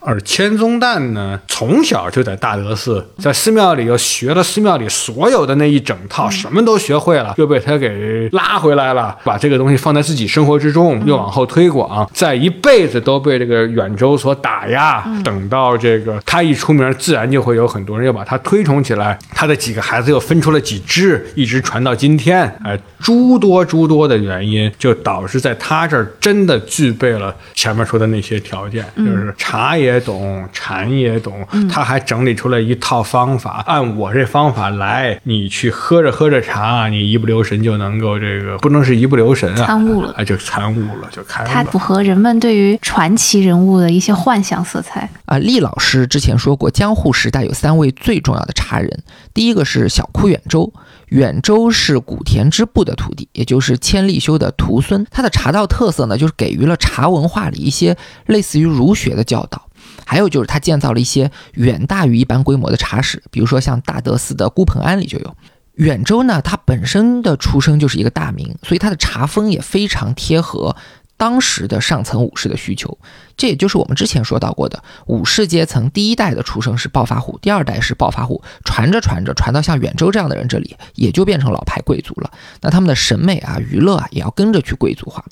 而千宗旦呢，从小就在大德寺，在寺庙里又学了寺庙里所有的那一整套，什么都学会了，又被他给拉回来了，把这个东西放在自己生活之中，又往后推广，在一辈子都被这个远州所打压。等到这个他一出名，自然就会有很多人又把他推崇起来，他的几个孩子又分出了几支，一直传到今天。哎，诸多诸多的原因，就导致在他这儿真的具备了前面说的那些条件，就是茶也。懂禅也懂，他还整理出了一套方法，按我这方法来，你去喝着喝着茶，你一不留神就能够这个，不能是一不留神啊，参悟了，哎，就参悟了，就开了。它符合人们对于传奇人物的一些幻想色彩啊。厉老师之前说过，江户时代有三位最重要的茶人，第一个是小窟远州。远州是古田之部的徒弟，也就是千利休的徒孙。他的茶道特色呢，就是给予了茶文化里一些类似于儒学的教导。还有就是他建造了一些远大于一般规模的茶室，比如说像大德寺的孤蓬庵里就有。远州呢，它本身的出生就是一个大名，所以它的茶风也非常贴合当时的上层武士的需求。这也就是我们之前说到过的，武士阶层第一代的出生是暴发户，第二代是暴发户，传着传着传到像远州这样的人这里，也就变成老牌贵族了。那他们的审美啊、娱乐啊，也要跟着去贵族化。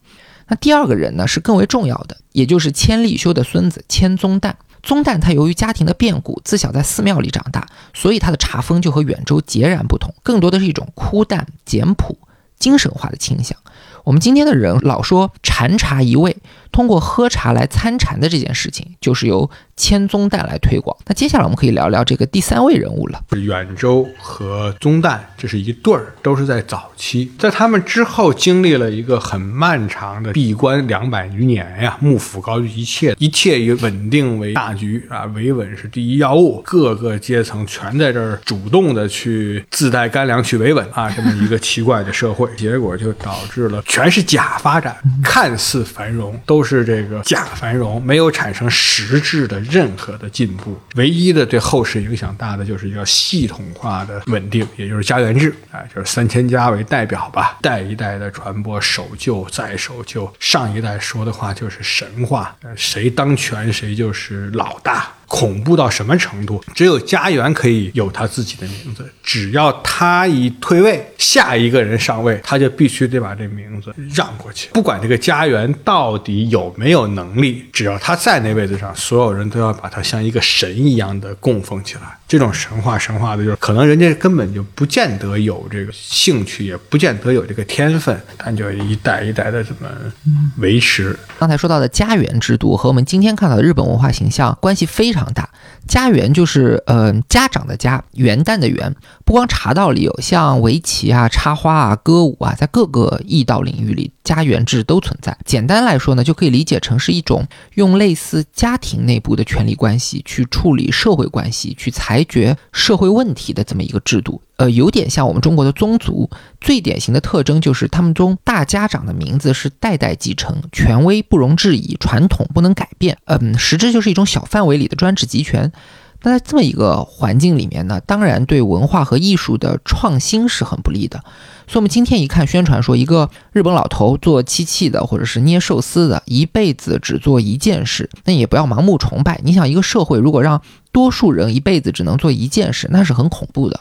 那第二个人呢是更为重要的，也就是千利休的孙子千宗旦。宗旦他由于家庭的变故，自小在寺庙里长大，所以他的茶风就和远州截然不同，更多的是一种枯淡、简朴、精神化的倾向。我们今天的人老说禅茶一味，通过喝茶来参禅的这件事情，就是由千宗旦来推广。那接下来我们可以聊聊这个第三位人物了。远州和宗旦这是一对儿，都是在早期，在他们之后经历了一个很漫长的闭关两百余年呀，幕府高于一切，一切以稳定为大局啊，维稳是第一要务，各个阶层全在这儿主动的去自带干粮去维稳啊，这么一个奇怪的社会，结果就导致了全是假发展，看似繁荣，都是这个假繁荣，没有产生实质的任何的进步。唯一的对后世影响大的就是一个系统化的稳定，也就是家园制，啊，就是三千家为代表吧，代一代的传播守旧再守旧。上一代说的话就是神话，谁当权谁就是老大。恐怖到什么程度？只有家园可以有他自己的名字，只要他一退位，下一个人上位，他就必须得把这名字让过去。不管这个家园到底有没有能力，只要他在那位子上，所有人都要把他像一个神一样的供奉起来。这种神话神话的，就是可能人家根本就不见得有这个兴趣，也不见得有这个天分，但就一代一代的这么维持。刚才说到的家园制度和我们今天看到的日本文化形象关系非常常大。家园就是呃家长的家，元旦的元。不光茶道里有，像围棋啊、插花啊、歌舞啊，在各个艺道领域里，家园制都存在。简单来说呢，就可以理解成是一种用类似家庭内部的权力关系去处理社会关系、去裁决社会问题的这么一个制度。呃，有点像我们中国的宗族，最典型的特征就是他们中大家长的名字是代代继承，权威不容置疑，传统不能改变。嗯，实质就是一种小范围里的专制集权。那在这么一个环境里面呢，当然对文化和艺术的创新是很不利的。所以，我们今天一看宣传说，一个日本老头做漆器的，或者是捏寿司的，一辈子只做一件事，那也不要盲目崇拜。你想，一个社会如果让多数人一辈子只能做一件事，那是很恐怖的。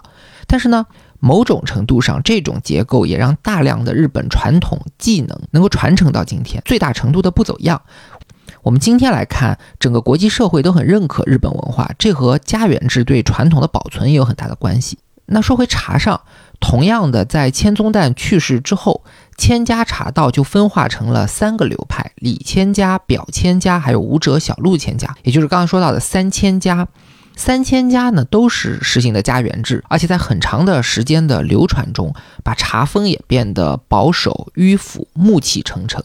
但是呢，某种程度上，这种结构也让大量的日本传统技能能够传承到今天，最大程度的不走样。我们今天来看，整个国际社会都很认可日本文化，这和家园制对传统的保存也有很大的关系。那说回茶上，同样的，在千宗旦去世之后，千家茶道就分化成了三个流派：李千家、表千家，还有武者小路千家，也就是刚刚说到的三千家。三千家呢，都是实行的家园制，而且在很长的时间的流传中，把茶风也变得保守、迂腐、暮气沉沉。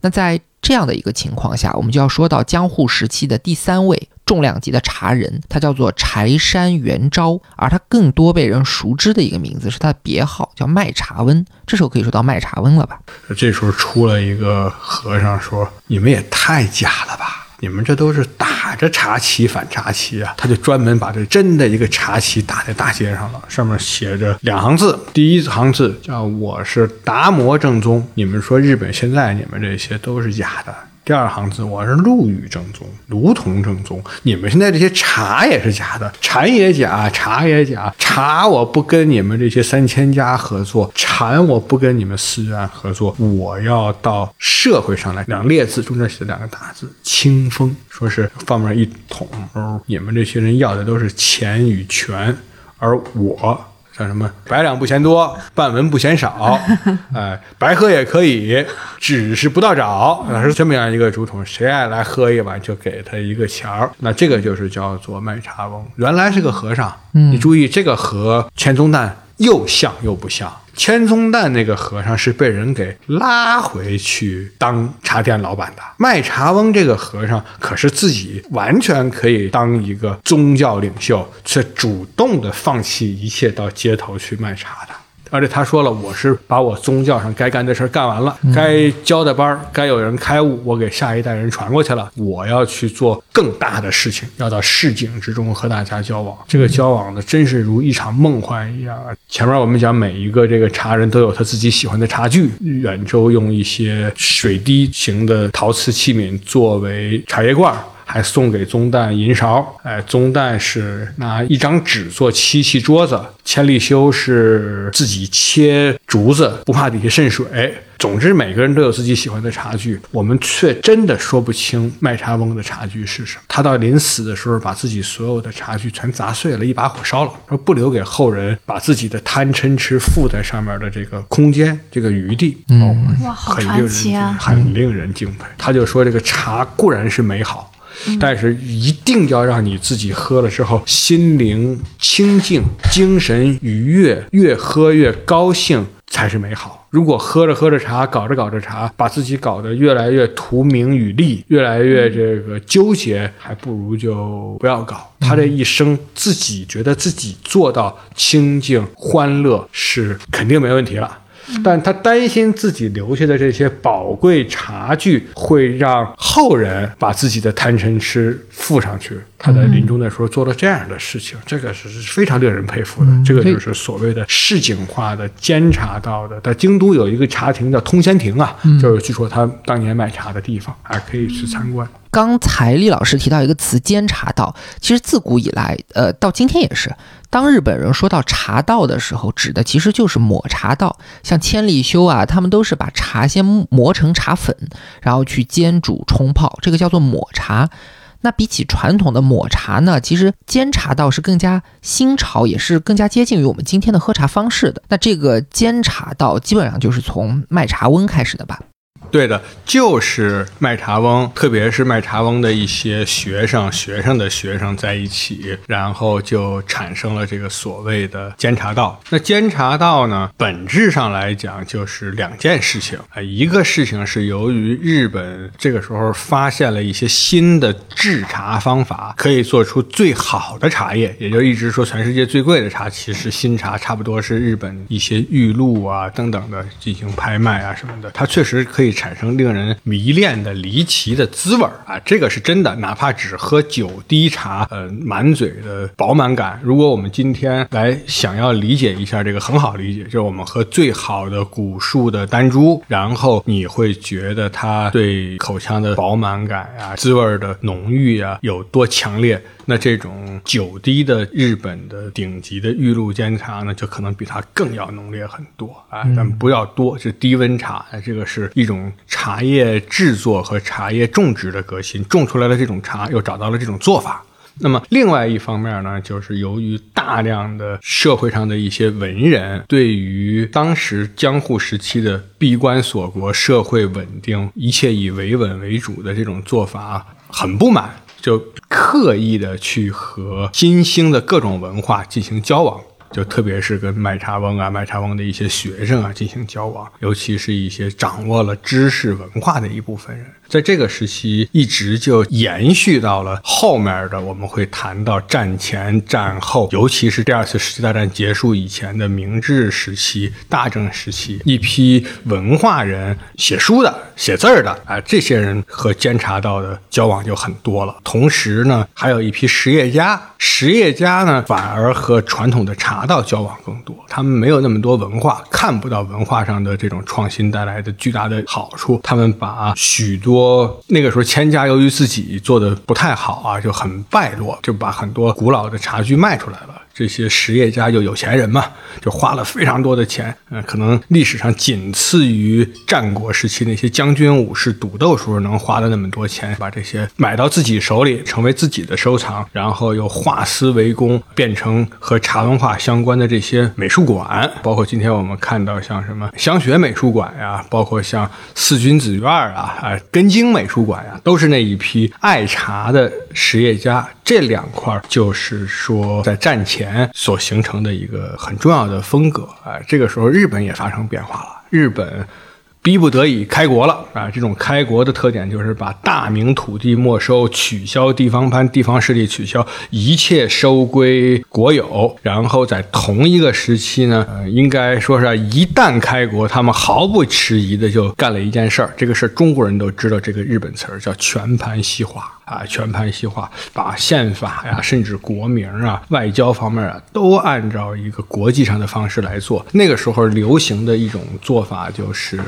那在这样的一个情况下，我们就要说到江户时期的第三位重量级的茶人，他叫做柴山元昭，而他更多被人熟知的一个名字是他的别号，叫卖茶温。这时候可以说到卖茶温了吧？这时候出了一个和尚说：“你们也太假了吧！你们这都是打着茶旗反茶旗啊！”他就专门把这真的一个茶旗打在大街上了，上面写着两行字，第一行字叫“我是达摩正宗”。你们说日本现在你们这些都是假的。第二行字，我是陆羽正宗，卢仝正宗。你们现在这些茶也是假的，禅也假，茶也假。茶我不跟你们这些三千家合作，禅我不跟你们寺院合作，我要到社会上来。两列字中间写两个大字“清风”，说是放面一桶。哦，你们这些人要的都是钱与权，而我。像什么百两不嫌多，半文不嫌少，哎，白喝也可以，只是不到找。那是这么样一个竹筒，谁爱来喝一碗就给他一个钱儿。那这个就是叫做卖茶翁，原来是个和尚。你注意，这个和钱宗旦又像又不像。千宗旦那个和尚是被人给拉回去当茶店老板的，卖茶翁这个和尚可是自己完全可以当一个宗教领袖，却主动的放弃一切到街头去卖茶的。而且他说了，我是把我宗教上该干的事儿干完了，该教的班儿，该有人开悟，我给下一代人传过去了。我要去做更大的事情，要到市井之中和大家交往。这个交往呢，真是如一场梦幻一样啊！前面我们讲，每一个这个茶人都有他自己喜欢的茶具。远州用一些水滴形的陶瓷器皿作为茶叶罐。还送给宗旦银勺。哎，宗旦是拿一张纸做漆器桌子，千利休是自己切竹子，不怕底下渗水。总之，每个人都有自己喜欢的茶具，我们却真的说不清卖茶翁的茶具是什么。他到临死的时候，把自己所有的茶具全砸碎了，一把火烧了，说不留给后人把自己的贪嗔痴附在上面的这个空间、这个余地。哦，哇，好很令人传奇啊！很令人敬佩。他就说，这个茶固然是美好。但是一定要让你自己喝了之后心灵清净、精神愉悦，越喝越高兴才是美好。如果喝着喝着茶，搞着搞着茶，把自己搞得越来越图名与利，越来越这个纠结，还不如就不要搞。他这一生自己觉得自己做到清净欢乐是肯定没问题了。但他担心自己留下的这些宝贵茶具会让后人把自己的贪嗔痴附上去。他在临终的时候做了这样的事情，这个是非常令人佩服的。这个就是所谓的市井化的监察道的。在京都有一个茶亭叫通仙亭啊，就是据说他当年卖茶的地方，还可以去参观。刚才厉老师提到一个词“监察道”，其实自古以来，呃，到今天也是。当日本人说到茶道的时候，指的其实就是抹茶道。像千利休啊，他们都是把茶先磨成茶粉，然后去煎煮冲泡，这个叫做抹茶。那比起传统的抹茶呢，其实煎茶道是更加新潮，也是更加接近于我们今天的喝茶方式的。那这个煎茶道基本上就是从卖茶翁开始的吧？对的，就是卖茶翁，特别是卖茶翁的一些学生、学生的学生在一起，然后就产生了这个所谓的监察道。那监察道呢，本质上来讲就是两件事情啊，一个事情是由于日本这个时候发现了一些新的制茶方法，可以做出最好的茶叶，也就一直说全世界最贵的茶，其实新茶差不多是日本一些玉露啊等等的进行拍卖啊什么的，它确实可以。产生令人迷恋的离奇的滋味啊，这个是真的。哪怕只喝九滴茶，呃，满嘴的饱满感。如果我们今天来想要理解一下这个，很好理解，就是我们喝最好的古树的丹珠，然后你会觉得它对口腔的饱满感啊、滋味的浓郁啊有多强烈。那这种九滴的日本的顶级的玉露煎茶呢，就可能比它更要浓烈很多啊，但不要多，是低温茶。这个是一种茶叶制作和茶叶种植的革新，种出来的这种茶又找到了这种做法。那么另外一方面呢，就是由于大量的社会上的一些文人对于当时江户时期的闭关锁国、社会稳定、一切以维稳为主的这种做法很不满。就刻意的去和金星的各种文化进行交往，就特别是跟麦茶翁啊、麦茶翁的一些学生啊进行交往，尤其是一些掌握了知识文化的一部分人。在这个时期，一直就延续到了后面的，我们会谈到战前、战后，尤其是第二次世界大战结束以前的明治时期、大正时期，一批文化人、写书的、写字儿的啊，这些人和监察道的交往就很多了。同时呢，还有一批实业家，实业家呢反而和传统的茶道交往更多，他们没有那么多文化，看不到文化上的这种创新带来的巨大的好处，他们把许多。说那个时候，千家由于自己做的不太好啊，就很败落，就把很多古老的茶具卖出来了。这些实业家就有钱人嘛，就花了非常多的钱，嗯，可能历史上仅次于战国时期那些将军武士赌斗时候能花的那么多钱，把这些买到自己手里，成为自己的收藏，然后又化私为公，变成和茶文化相关的这些美术馆，包括今天我们看到像什么香雪美术馆呀，包括像四君子院啊，啊，根津美术馆呀，都是那一批爱茶的实业家。这两块就是说在战前。所形成的一个很重要的风格啊，这个时候日本也发生变化了，日本逼不得已开国了啊。这种开国的特点就是把大明土地没收，取消地方藩、地方势力，取消一切收归国有。然后在同一个时期呢，呃，应该说是一旦开国，他们毫不迟疑的就干了一件事儿。这个事儿中国人都知道，这个日本词儿叫全盘西化。啊，全盘西化，把宪法呀，甚至国名啊、外交方面啊，都按照一个国际上的方式来做。那个时候流行的一种做法就是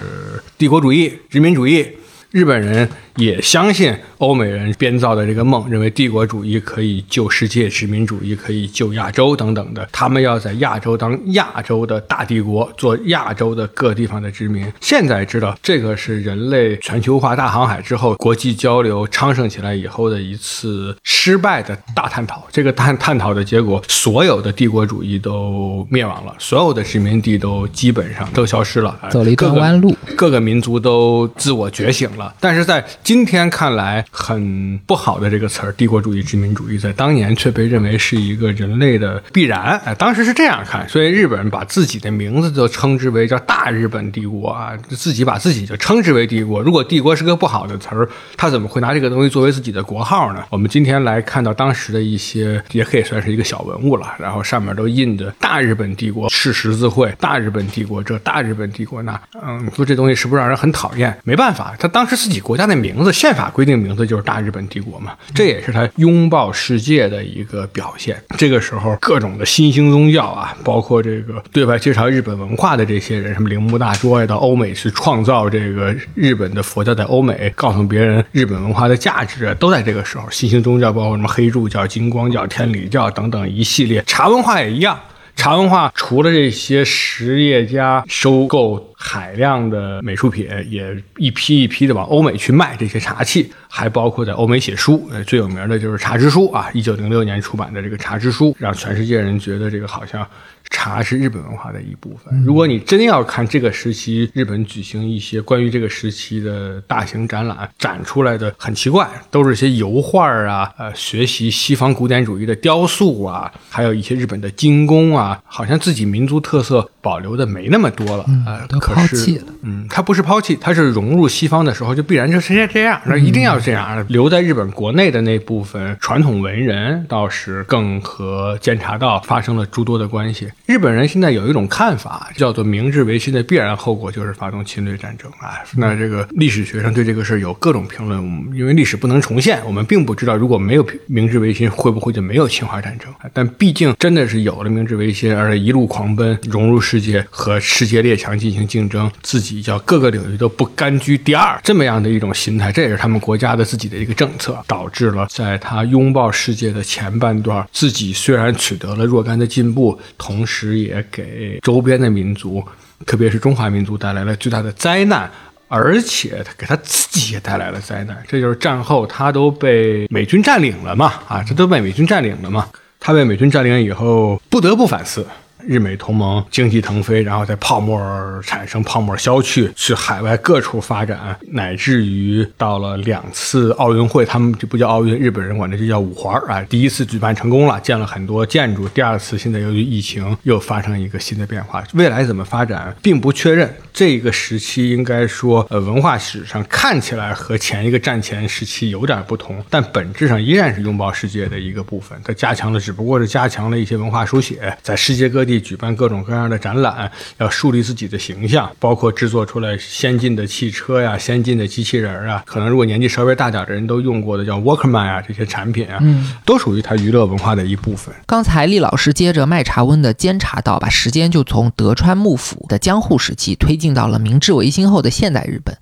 帝国主义、殖民主义。日本人也相信欧美人编造的这个梦，认为帝国主义可以救世界，殖民主义可以救亚洲等等的。他们要在亚洲当亚洲的大帝国，做亚洲的各地方的殖民。现在知道这个是人类全球化大航海之后，国际交流昌盛起来以后的一次失败的大探讨。这个探探讨的结果，所有的帝国主义都灭亡了，所有的殖民地都基本上都消失了，走了一个弯路。各个民族都自我觉醒了，但是在今天看来很不好的这个词儿“帝国主义、殖民主义”，在当年却被认为是一个人类的必然。哎，当时是这样看，所以日本人把自己的名字都称之为叫“大日本帝国”啊，自己把自己就称之为帝国。如果帝国是个不好的词儿，他怎么会拿这个东西作为自己的国号呢？我们今天来看到当时的一些，也可以算是一个小文物了，然后上面都印着“大日本帝国”是十字会，“大日本帝国”这“大日本帝国”那，嗯，你说这东西是不是让人很讨厌？没办法，他当是自己国家的名字，宪法规定名字就是大日本帝国嘛，这也是他拥抱世界的一个表现。这个时候，各种的新兴宗教啊，包括这个对外介绍日本文化的这些人，什么铃木大拙呀，到欧美去创造这个日本的佛教在欧美，告诉别人日本文化的价值，都在这个时候。新兴宗教包括什么黑柱教、金光教、天理教等等一系列，茶文化也一样。茶文化除了这些实业家收购海量的美术品，也一批一批的往欧美去卖这些茶器，还包括在欧美写书。呃，最有名的就是《茶之书》啊，一九零六年出版的这个《茶之书》，让全世界人觉得这个好像茶是日本文化的一部分。如果你真要看这个时期日本举行一些关于这个时期的大型展览，展出来的很奇怪，都是一些油画啊，呃，学习西方古典主义的雕塑啊，还有一些日本的精工啊，好像自己民族特色保留的没那么多了，呃，都可是抛弃了。嗯，它不是抛弃，它是融入西方的时候就必然就是这样，那一定要这样。留在日本国内的那部分传统文人倒是更和监察道发生了诸多的关系。日本人现在有一种看法，叫做明治维新的必然后果就是发动侵略战争啊。那这个历史学生对这个事儿有各种评论，因为历史不能重现，我们并不知道如果没有明治维新会不会就没有侵华战争。但毕竟真的是有了明治维新，而且一路狂奔，融入世界，和世界列强进行竞争，自己叫各个领域都不甘居第二，这么样的一种心态，这也是他们国家的自己的一个政策，导致了在他拥抱世界的前半段，自己虽然取得了若干的进步，同时时也给周边的民族，特别是中华民族带来了巨大的灾难。而且他给他自己也带来了灾难，这就是战后他都被美军占领了嘛，啊，这都被美军占领了嘛，他被美军占领以后不得不反思。日美同盟经济腾飞，然后在泡沫产生、泡沫消去，去海外各处发展，乃至于到了两次奥运会，他们这不叫奥运，日本人管这就叫五环啊。第一次举办成功了，建了很多建筑；第二次现在由于疫情又发生一个新的变化，未来怎么发展并不确认。这个时期应该说，呃，文化史上看起来和前一个战前时期有点不同，但本质上依然是拥抱世界的一个部分。它加强了，只不过是加强了一些文化书写，在世界各地。举办各种各样的展览，要树立自己的形象，包括制作出来先进的汽车呀、先进的机器人啊，可能如果年纪稍微大点的人都用过的叫 Walkman 啊这些产品啊，嗯，都属于他娱乐文化的一部分。刚才厉老师接着麦茶温的监察到，把时间就从德川幕府的江户时期推进到了明治维新后的现代日本。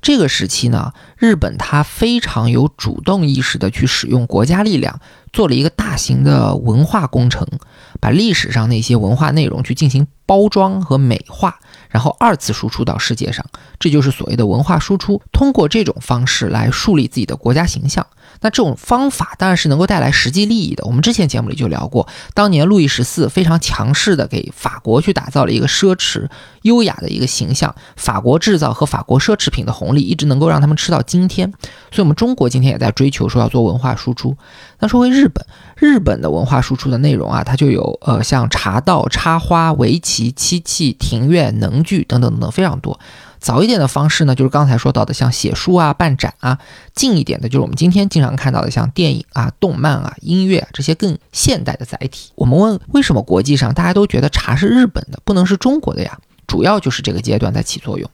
这个时期呢，日本它非常有主动意识的去使用国家力量，做了一个大型的文化工程，把历史上那些文化内容去进行包装和美化，然后二次输出到世界上，这就是所谓的文化输出。通过这种方式来树立自己的国家形象。那这种方法当然是能够带来实际利益的。我们之前节目里就聊过，当年路易十四非常强势的给法国去打造了一个奢侈优雅的一个形象，法国制造和法国奢侈品的红利一直能够让他们吃到今天。所以，我们中国今天也在追求说要做文化输出。那说回日本，日本的文化输出的内容啊，它就有呃像茶道、插花、围棋、漆器、庭院、能具等等等等非常多。早一点的方式呢，就是刚才说到的，像写书啊、办展啊；近一点的，就是我们今天经常看到的，像电影啊、动漫啊、音乐啊这些更现代的载体。我们问，为什么国际上大家都觉得茶是日本的，不能是中国的呀？主要就是这个阶段在起作用。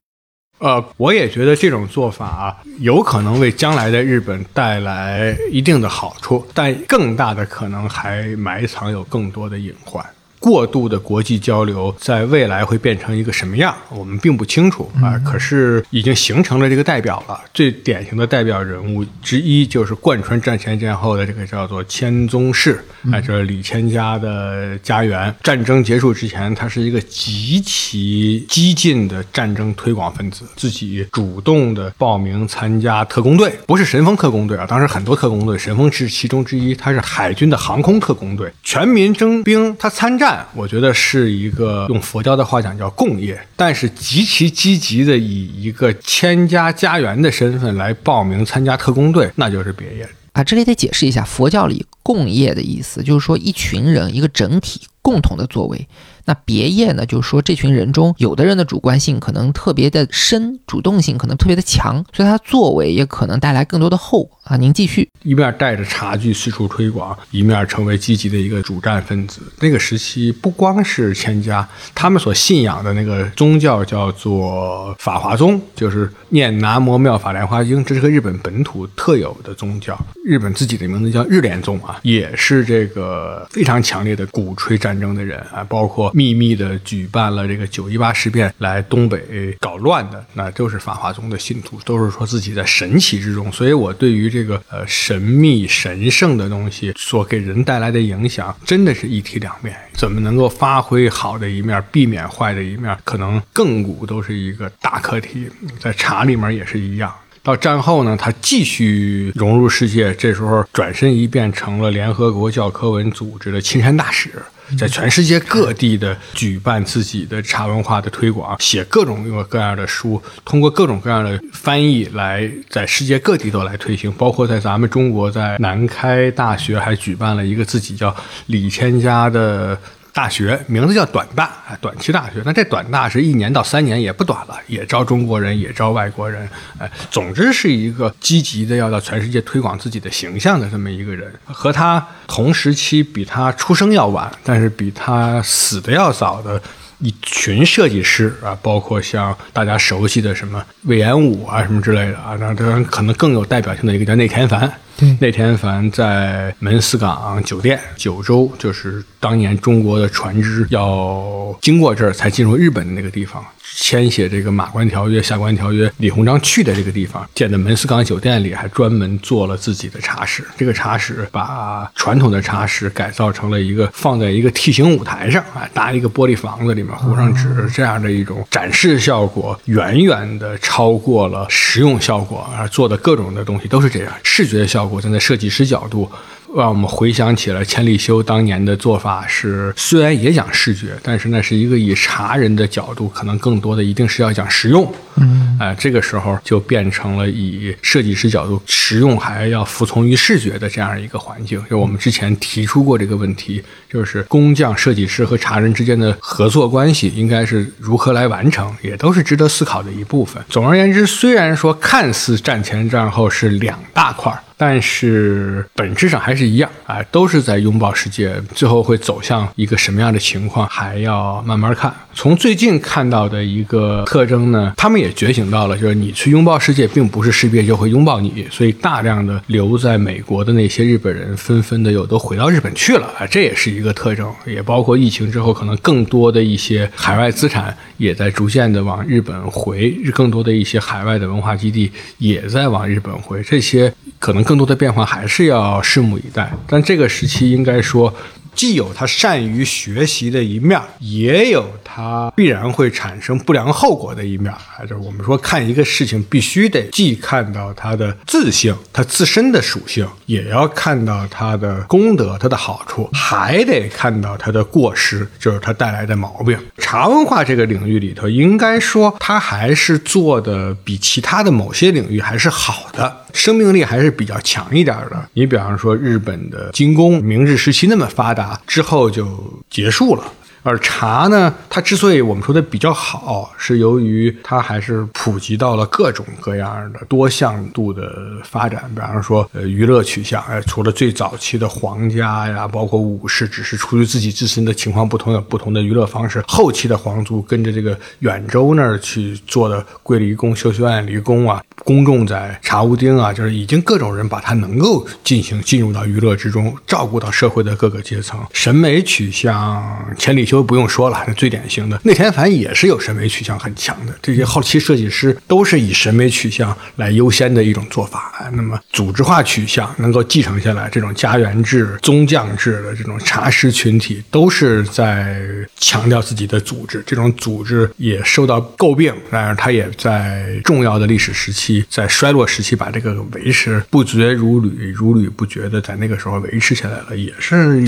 呃，我也觉得这种做法啊，有可能为将来的日本带来一定的好处，但更大的可能还埋藏有更多的隐患。过度的国际交流在未来会变成一个什么样，我们并不清楚啊。可是已经形成了这个代表了。最典型的代表人物之一就是贯穿战前战后的这个叫做千宗室，哎，这是李千家的家园。战争结束之前，他是一个极其激进的战争推广分子，自己主动的报名参加特工队，不是神风特工队啊，当时很多特工队，神风是其中之一。他是海军的航空特工队，全民征兵，他参战，我觉得是一个用佛教的话讲叫共业，但是极其积极的以一个千家家园的身份来报名参加特工队，那就是别业。啊，这里得解释一下，佛教里共业的意思，就是说一群人一个整体共同的作为。那别业呢，就是说这群人中有的人的主观性可能特别的深，主动性可能特别的强，所以他作为也可能带来更多的后果啊。您继续，一面带着茶具四处推广，一面成为积极的一个主战分子。那个时期不光是千家，他们所信仰的那个宗教叫做法华宗，就是念南无妙法莲华经，这是个日本本土特有的宗教。日本自己的名字叫日莲宗啊，也是这个非常强烈的鼓吹战争的人啊，包括。秘密的举办了这个九一八事变来东北搞乱的，那都是法华宗的信徒，都是说自己在神奇之中。所以我对于这个呃神秘神圣的东西所给人带来的影响，真的是一体两面。怎么能够发挥好的一面，避免坏的一面，可能亘古都是一个大课题。在茶里面也是一样。到战后呢，他继续融入世界，这时候转身一变成了联合国教科文组织的亲善大使。在全世界各地的举办自己的茶文化的推广，写各种各样的书，通过各种各样的翻译来在世界各地都来推行。包括在咱们中国，在南开大学还举办了一个自己叫李千家的。大学名字叫短大，短期大学。那这短大是一年到三年，也不短了，也招中国人，也招外国人。哎，总之是一个积极的要到全世界推广自己的形象的这么一个人。和他同时期，比他出生要晚，但是比他死的要早的一群设计师啊，包括像大家熟悉的什么魏延武啊什么之类的啊，那当然可能更有代表性的一个叫内田繁。内田繁在门司港酒店，九州就是当年中国的船只要经过这儿才进入日本的那个地方。签写这个马关条约、下关条约，李鸿章去的这个地方建的门司港酒店里，还专门做了自己的茶室。这个茶室把传统的茶室改造成了一个放在一个 T 型舞台上啊，搭一个玻璃房子里面糊上纸，这样的一种展示效果，远远的超过了实用效果而！做的各种的东西都是这样，视觉效我站在设计师角度。让我们回想起了，千利休当年的做法是，虽然也讲视觉，但是那是一个以茶人的角度，可能更多的一定是要讲实用。嗯，哎，这个时候就变成了以设计师角度，实用还要服从于视觉的这样一个环境。就我们之前提出过这个问题，就是工匠、设计师和茶人之间的合作关系应该是如何来完成，也都是值得思考的一部分。总而言之，虽然说看似战前战后是两大块儿。但是本质上还是一样啊，都是在拥抱世界。最后会走向一个什么样的情况，还要慢慢看。从最近看到的一个特征呢，他们也觉醒到了，就是你去拥抱世界，并不是世界就会拥抱你。所以大量的留在美国的那些日本人，纷纷的又都回到日本去了啊，这也是一个特征。也包括疫情之后，可能更多的一些海外资产也在逐渐的往日本回，更多的一些海外的文化基地也在往日本回。这些可能。更多的变化还是要拭目以待，但这个时期应该说。既有他善于学习的一面，也有它必然会产生不良后果的一面。啊，就是我们说看一个事情，必须得既看到它的自性，它自身的属性，也要看到它的功德、它的好处，还得看到它的过失，就是它带来的毛病。茶文化这个领域里头，应该说它还是做的比其他的某些领域还是好的，生命力还是比较强一点的。你比方说日本的精工，明治时期那么发达。之后就结束了。而茶呢，它之所以我们说的比较好，是由于它还是普及到了各种各样的多向度的发展。比方说，呃，娱乐取向，哎，除了最早期的皇家呀，包括武士，只是出于自己自身的情况不同，有不同的娱乐方式。后期的皇族跟着这个远州那儿去做的桂离宫、修修院离宫啊，公众在茶屋町啊，就是已经各种人把它能够进行进入到娱乐之中，照顾到社会的各个阶层。审美取向，千里修都不用说了，那最典型的内田繁也是有审美取向很强的。这些后期设计师都是以审美取向来优先的一种做法。那么组织化取向能够继承下来，这种家园制、宗匠制的这种茶师群体，都是在强调自己的组织。这种组织也受到诟病，然而它也在重要的历史时期，在衰落时期把这个维持不绝如缕、如缕不绝的在那个时候维持下来了，也是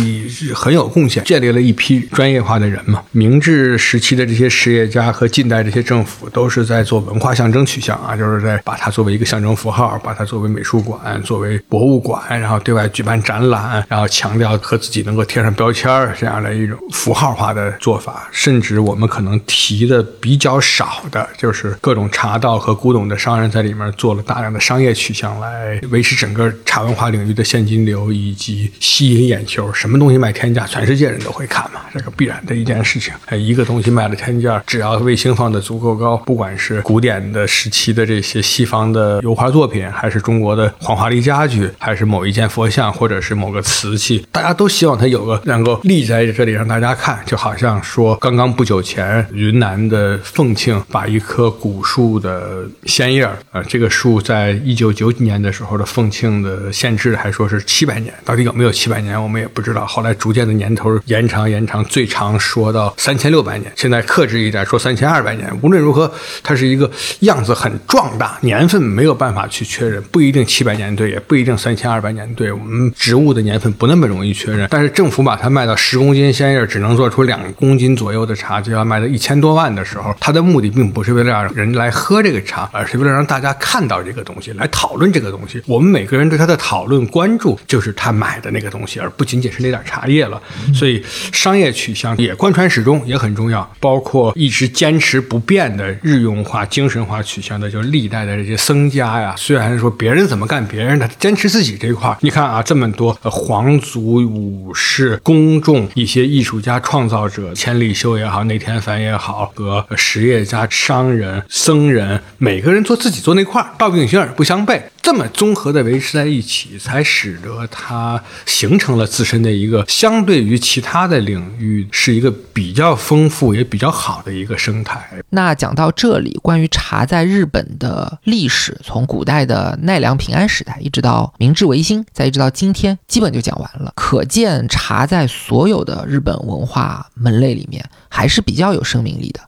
很有贡献，建立了一批专业化的人嘛。明治时期的这些实业家和近代这些政府都是在做文化象征取向啊，就是在把它作为一个象征符号，把它作为美术馆、作为博物馆，然后对外举办展览，然后强调和自己能够贴上标签儿这样的一种符号化的做法。甚至我们可能提的比较少的，就是各种茶道和古董的商人在里面做了大量的商业取向，来维持整个茶文化领域的现金流以及吸引眼球。什么东西卖天价，全世界人都会看嘛，这个必然的一件事情。哎，一个东西卖了天价，只要卫星放的足够高，不管是古典的时期的这些西方的油画作品，还是中国的黄花梨家具，还是某一件佛像，或者是某个瓷器，大家都希望它有个能够立在这里让大家看。就好像说，刚刚不久前，云南的凤庆把一棵古树的鲜叶儿，呃，这个树在一九九几年的时候的凤庆的县志还说是七百年，到底有没有七百年，我们也不知道。后来逐渐的年头延长延长，最长说到三千六百年，现在克制一点说三千二百年。无论如何，它是一个样子很壮大，年份没有办法去确认，不一定七百年对，也不一定三千二百年对。我们植物的年份不那么容易确认，但是政府把它卖到十公斤鲜叶只能做出两公斤左右的茶，就要卖到一千多万的时候，它的目的并不是为了让人来喝这个茶，而是为了让大家看到这个东西，来讨论这个东西。我们每个人对它的讨论关注，就是他买的那个东西，而不仅仅是那点茶叶了。所以商业取向也贯穿始终，也很重要。包括一直坚持不变的日用化、精神化取向的，就是历代的这些僧家呀。虽然说别人怎么干别人的，坚持自己这一块。你看啊，这么多皇族、武士、公众、一些艺术家、创造者，千里修也好，内田繁也好，和实业家、商人、僧人，每个人做自己做那块，道并行而不相悖。这么综合的维持在一起，才使得它形成了自身的一个相对于其他的领域是一个比较丰富也比较好的一个生态。那讲到这里，关于茶在日本的历史，从古代的奈良平安时代一直到明治维新，再一直到今天，基本就讲完了。可见茶在所有的日本文化门类里面还是比较有生命力的。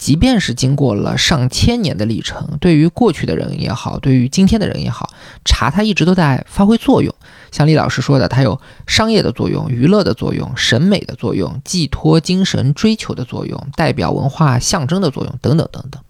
即便是经过了上千年的历程，对于过去的人也好，对于今天的人也好，茶它一直都在发挥作用。像李老师说的，它有商业的作用、娱乐的作用、审美的作用、寄托精神追求的作用、代表文化象征的作用等等等等。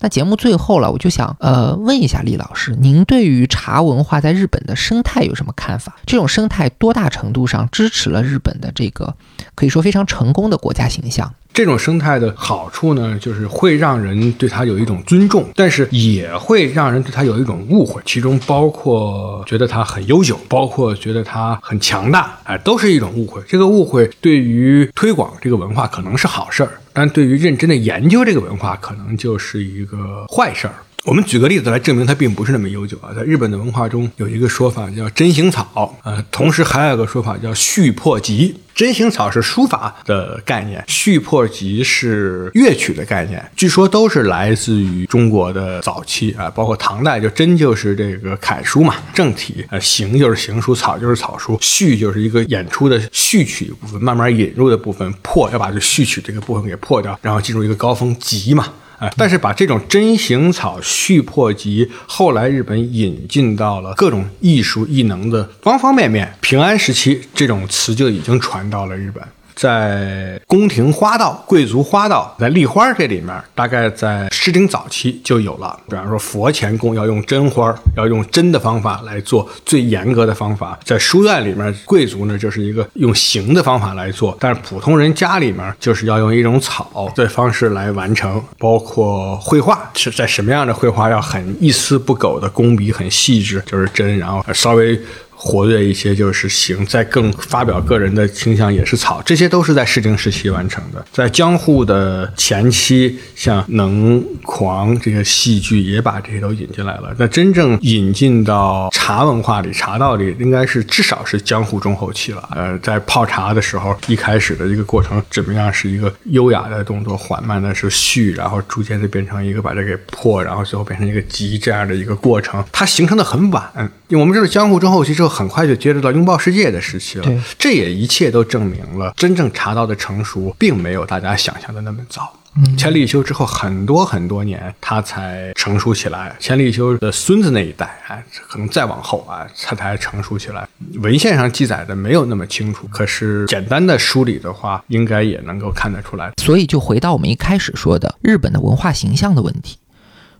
那节目最后了，我就想呃问一下李老师，您对于茶文化在日本的生态有什么看法？这种生态多大程度上支持了日本的这个可以说非常成功的国家形象？这种生态的好处呢，就是会让人对它有一种尊重，但是也会让人对它有一种误会，其中包括觉得它很悠久，包括觉得它很强大，哎，都是一种误会。这个误会对于推广这个文化可能是好事儿，但对于认真的研究这个文化，可能就是一个坏事儿。我们举个例子来证明它并不是那么悠久啊。在日本的文化中有一个说法叫真行草，呃，同时还有一个说法叫续破集。真行草是书法的概念，续破集是乐曲的概念，据说都是来自于中国的早期啊，包括唐代，就真就是这个楷书嘛，正体，呃，行就是行书，草就是草书，序就是一个演出的序曲部分，慢慢引入的部分，破要把这序曲这个部分给破掉，然后进入一个高峰集嘛。哎，但是把这种针形草续破集，后来日本引进到了各种艺术艺能的方方面面。平安时期，这种词就已经传到了日本。在宫廷花道、贵族花道，在立花这里面，大概在《诗经》早期就有了。比方说，佛前供要用真花，要用真的方法来做最严格的方法。在书院里面，贵族呢就是一个用形的方法来做，但是普通人家里面就是要用一种草的方式来完成。包括绘画是在什么样的绘画要很一丝不苟的工笔很细致，就是真，然后稍微。活跃一些就是行，在更发表个人的倾向也是草，这些都是在诗经时期完成的。在江户的前期，像能狂这些戏剧也把这些都引进来了。那真正引进到茶文化里、茶道里，应该是至少是江户中后期了。呃，在泡茶的时候，一开始的一个过程怎么样？是一个优雅的动作，缓慢的是续，然后逐渐的变成一个把这给破，然后最后变成一个急这样的一个过程。它形成的很晚，我们知道江户中后期之后。很快就接触到拥抱世界的时期了，这也一切都证明了真正茶道的成熟并没有大家想象的那么早。千利休之后很多很多年，他才成熟起来。千利休的孙子那一代，哎，可能再往后啊，他才成熟起来。文献上记载的没有那么清楚，可是简单的梳理的话，应该也能够看得出来。所以就回到我们一开始说的日本的文化形象的问题，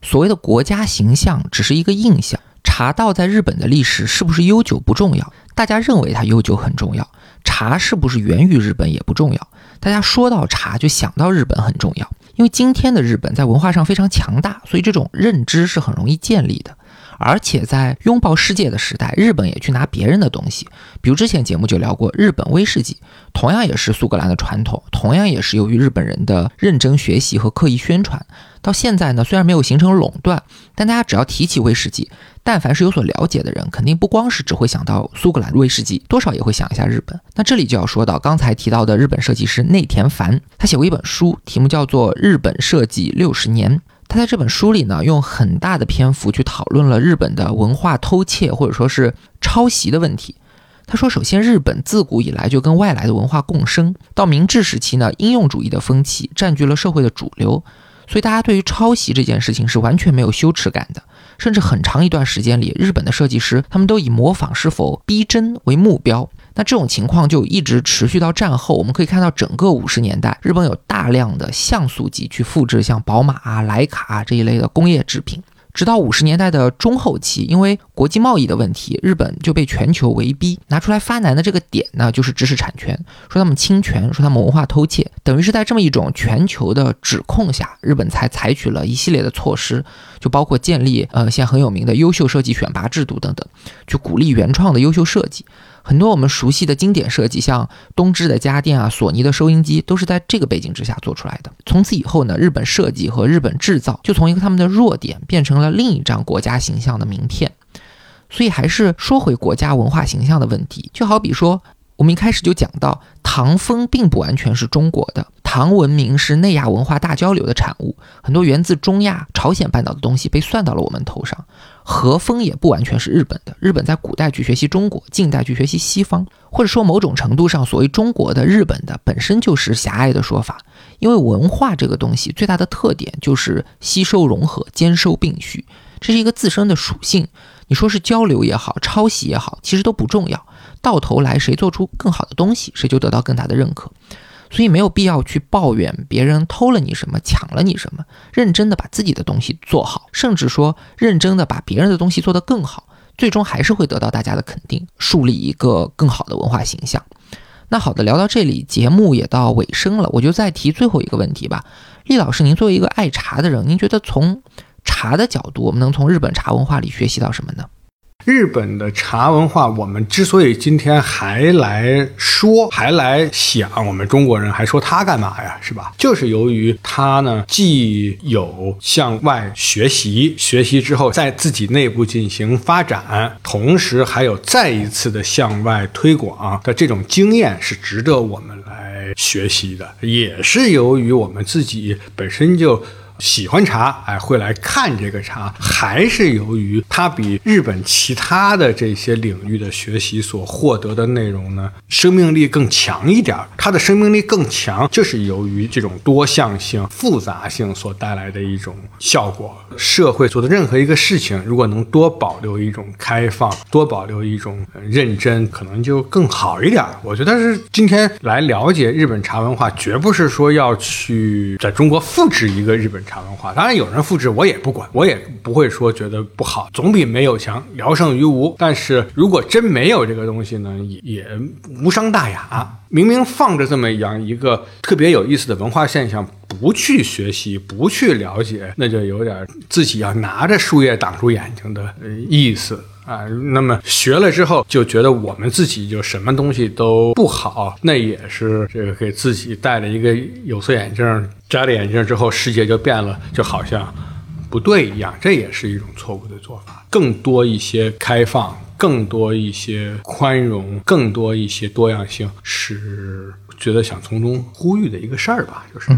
所谓的国家形象只是一个印象。茶道在日本的历史是不是悠久不重要，大家认为它悠久很重要。茶是不是源于日本也不重要，大家说到茶就想到日本很重要。因为今天的日本在文化上非常强大，所以这种认知是很容易建立的。而且在拥抱世界的时代，日本也去拿别人的东西，比如之前节目就聊过日本威士忌，同样也是苏格兰的传统，同样也是由于日本人的认真学习和刻意宣传。到现在呢，虽然没有形成垄断，但大家只要提起威士忌，但凡是有所了解的人，肯定不光是只会想到苏格兰威士忌，多少也会想一下日本。那这里就要说到刚才提到的日本设计师内田繁，他写过一本书，题目叫做《日本设计六十年》。他在这本书里呢，用很大的篇幅去讨论了日本的文化偷窃或者说是抄袭的问题。他说，首先，日本自古以来就跟外来的文化共生，到明治时期呢，应用主义的风气占据了社会的主流。所以大家对于抄袭这件事情是完全没有羞耻感的，甚至很长一段时间里，日本的设计师他们都以模仿是否逼真为目标。那这种情况就一直持续到战后。我们可以看到，整个五十年代，日本有大量的像素级去复制像宝马啊、徕卡啊这一类的工业制品。直到五十年代的中后期，因为国际贸易的问题，日本就被全球围逼，拿出来发难的这个点呢，就是知识产权，说他们侵权，说他们文化偷窃，等于是在这么一种全球的指控下，日本才采取了一系列的措施，就包括建立呃现在很有名的优秀设计选拔制度等等，去鼓励原创的优秀设计。很多我们熟悉的经典设计，像东芝的家电啊、索尼的收音机，都是在这个背景之下做出来的。从此以后呢，日本设计和日本制造就从一个他们的弱点变成了另一张国家形象的名片。所以还是说回国家文化形象的问题，就好比说。我们一开始就讲到，唐风并不完全是中国的，唐文明是内亚文化大交流的产物，很多源自中亚、朝鲜半岛的东西被算到了我们头上。和风也不完全是日本的，日本在古代去学习中国，近代去学习西方，或者说某种程度上，所谓中国的、日本的本身就是狭隘的说法，因为文化这个东西最大的特点就是吸收融合、兼收并蓄，这是一个自身的属性。你说是交流也好，抄袭也好，其实都不重要。到头来，谁做出更好的东西，谁就得到更大的认可。所以没有必要去抱怨别人偷了你什么，抢了你什么。认真的把自己的东西做好，甚至说认真的把别人的东西做得更好，最终还是会得到大家的肯定，树立一个更好的文化形象。那好的，聊到这里，节目也到尾声了，我就再提最后一个问题吧。厉老师，您作为一个爱茶的人，您觉得从茶的角度，我们能从日本茶文化里学习到什么呢？日本的茶文化，我们之所以今天还来说，还来想，我们中国人还说它干嘛呀？是吧？就是由于它呢，既有向外学习，学习之后在自己内部进行发展，同时还有再一次的向外推广的这种经验，是值得我们来学习的。也是由于我们自己本身就。喜欢茶，哎，会来看这个茶，还是由于它比日本其他的这些领域的学习所获得的内容呢，生命力更强一点儿。它的生命力更强，就是由于这种多项性、复杂性所带来的一种效果。社会做的任何一个事情，如果能多保留一种开放，多保留一种认真，可能就更好一点。我觉得是今天来了解日本茶文化，绝不是说要去在中国复制一个日本茶文化。当然有人复制，我也不管，我也不会说觉得不好，总比没有强，聊胜于无。但是如果真没有这个东西呢，也也无伤大雅。明明放着这么样一个特别有意思的文化现象，不去学习，不去了解，那就有点自己要拿着树叶挡住眼睛的意思。啊，那么学了之后就觉得我们自己就什么东西都不好，那也是这个给自己戴了一个有色眼镜，摘了眼镜之后世界就变了，就好像不对一样，这也是一种错误的做法。更多一些开放，更多一些宽容，更多一些多样性，是觉得想从中呼吁的一个事儿吧，就是。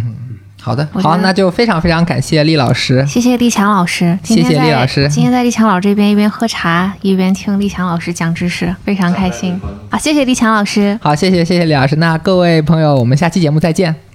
好的，好，那就非常非常感谢厉老师。谢谢立强老师，谢谢在厉老师今天在立强老师这边一边喝茶一边听立强老师讲知识，非常开心。好，谢谢立强老师。好，谢谢谢谢李老师。那各位朋友，我们下期节目再见。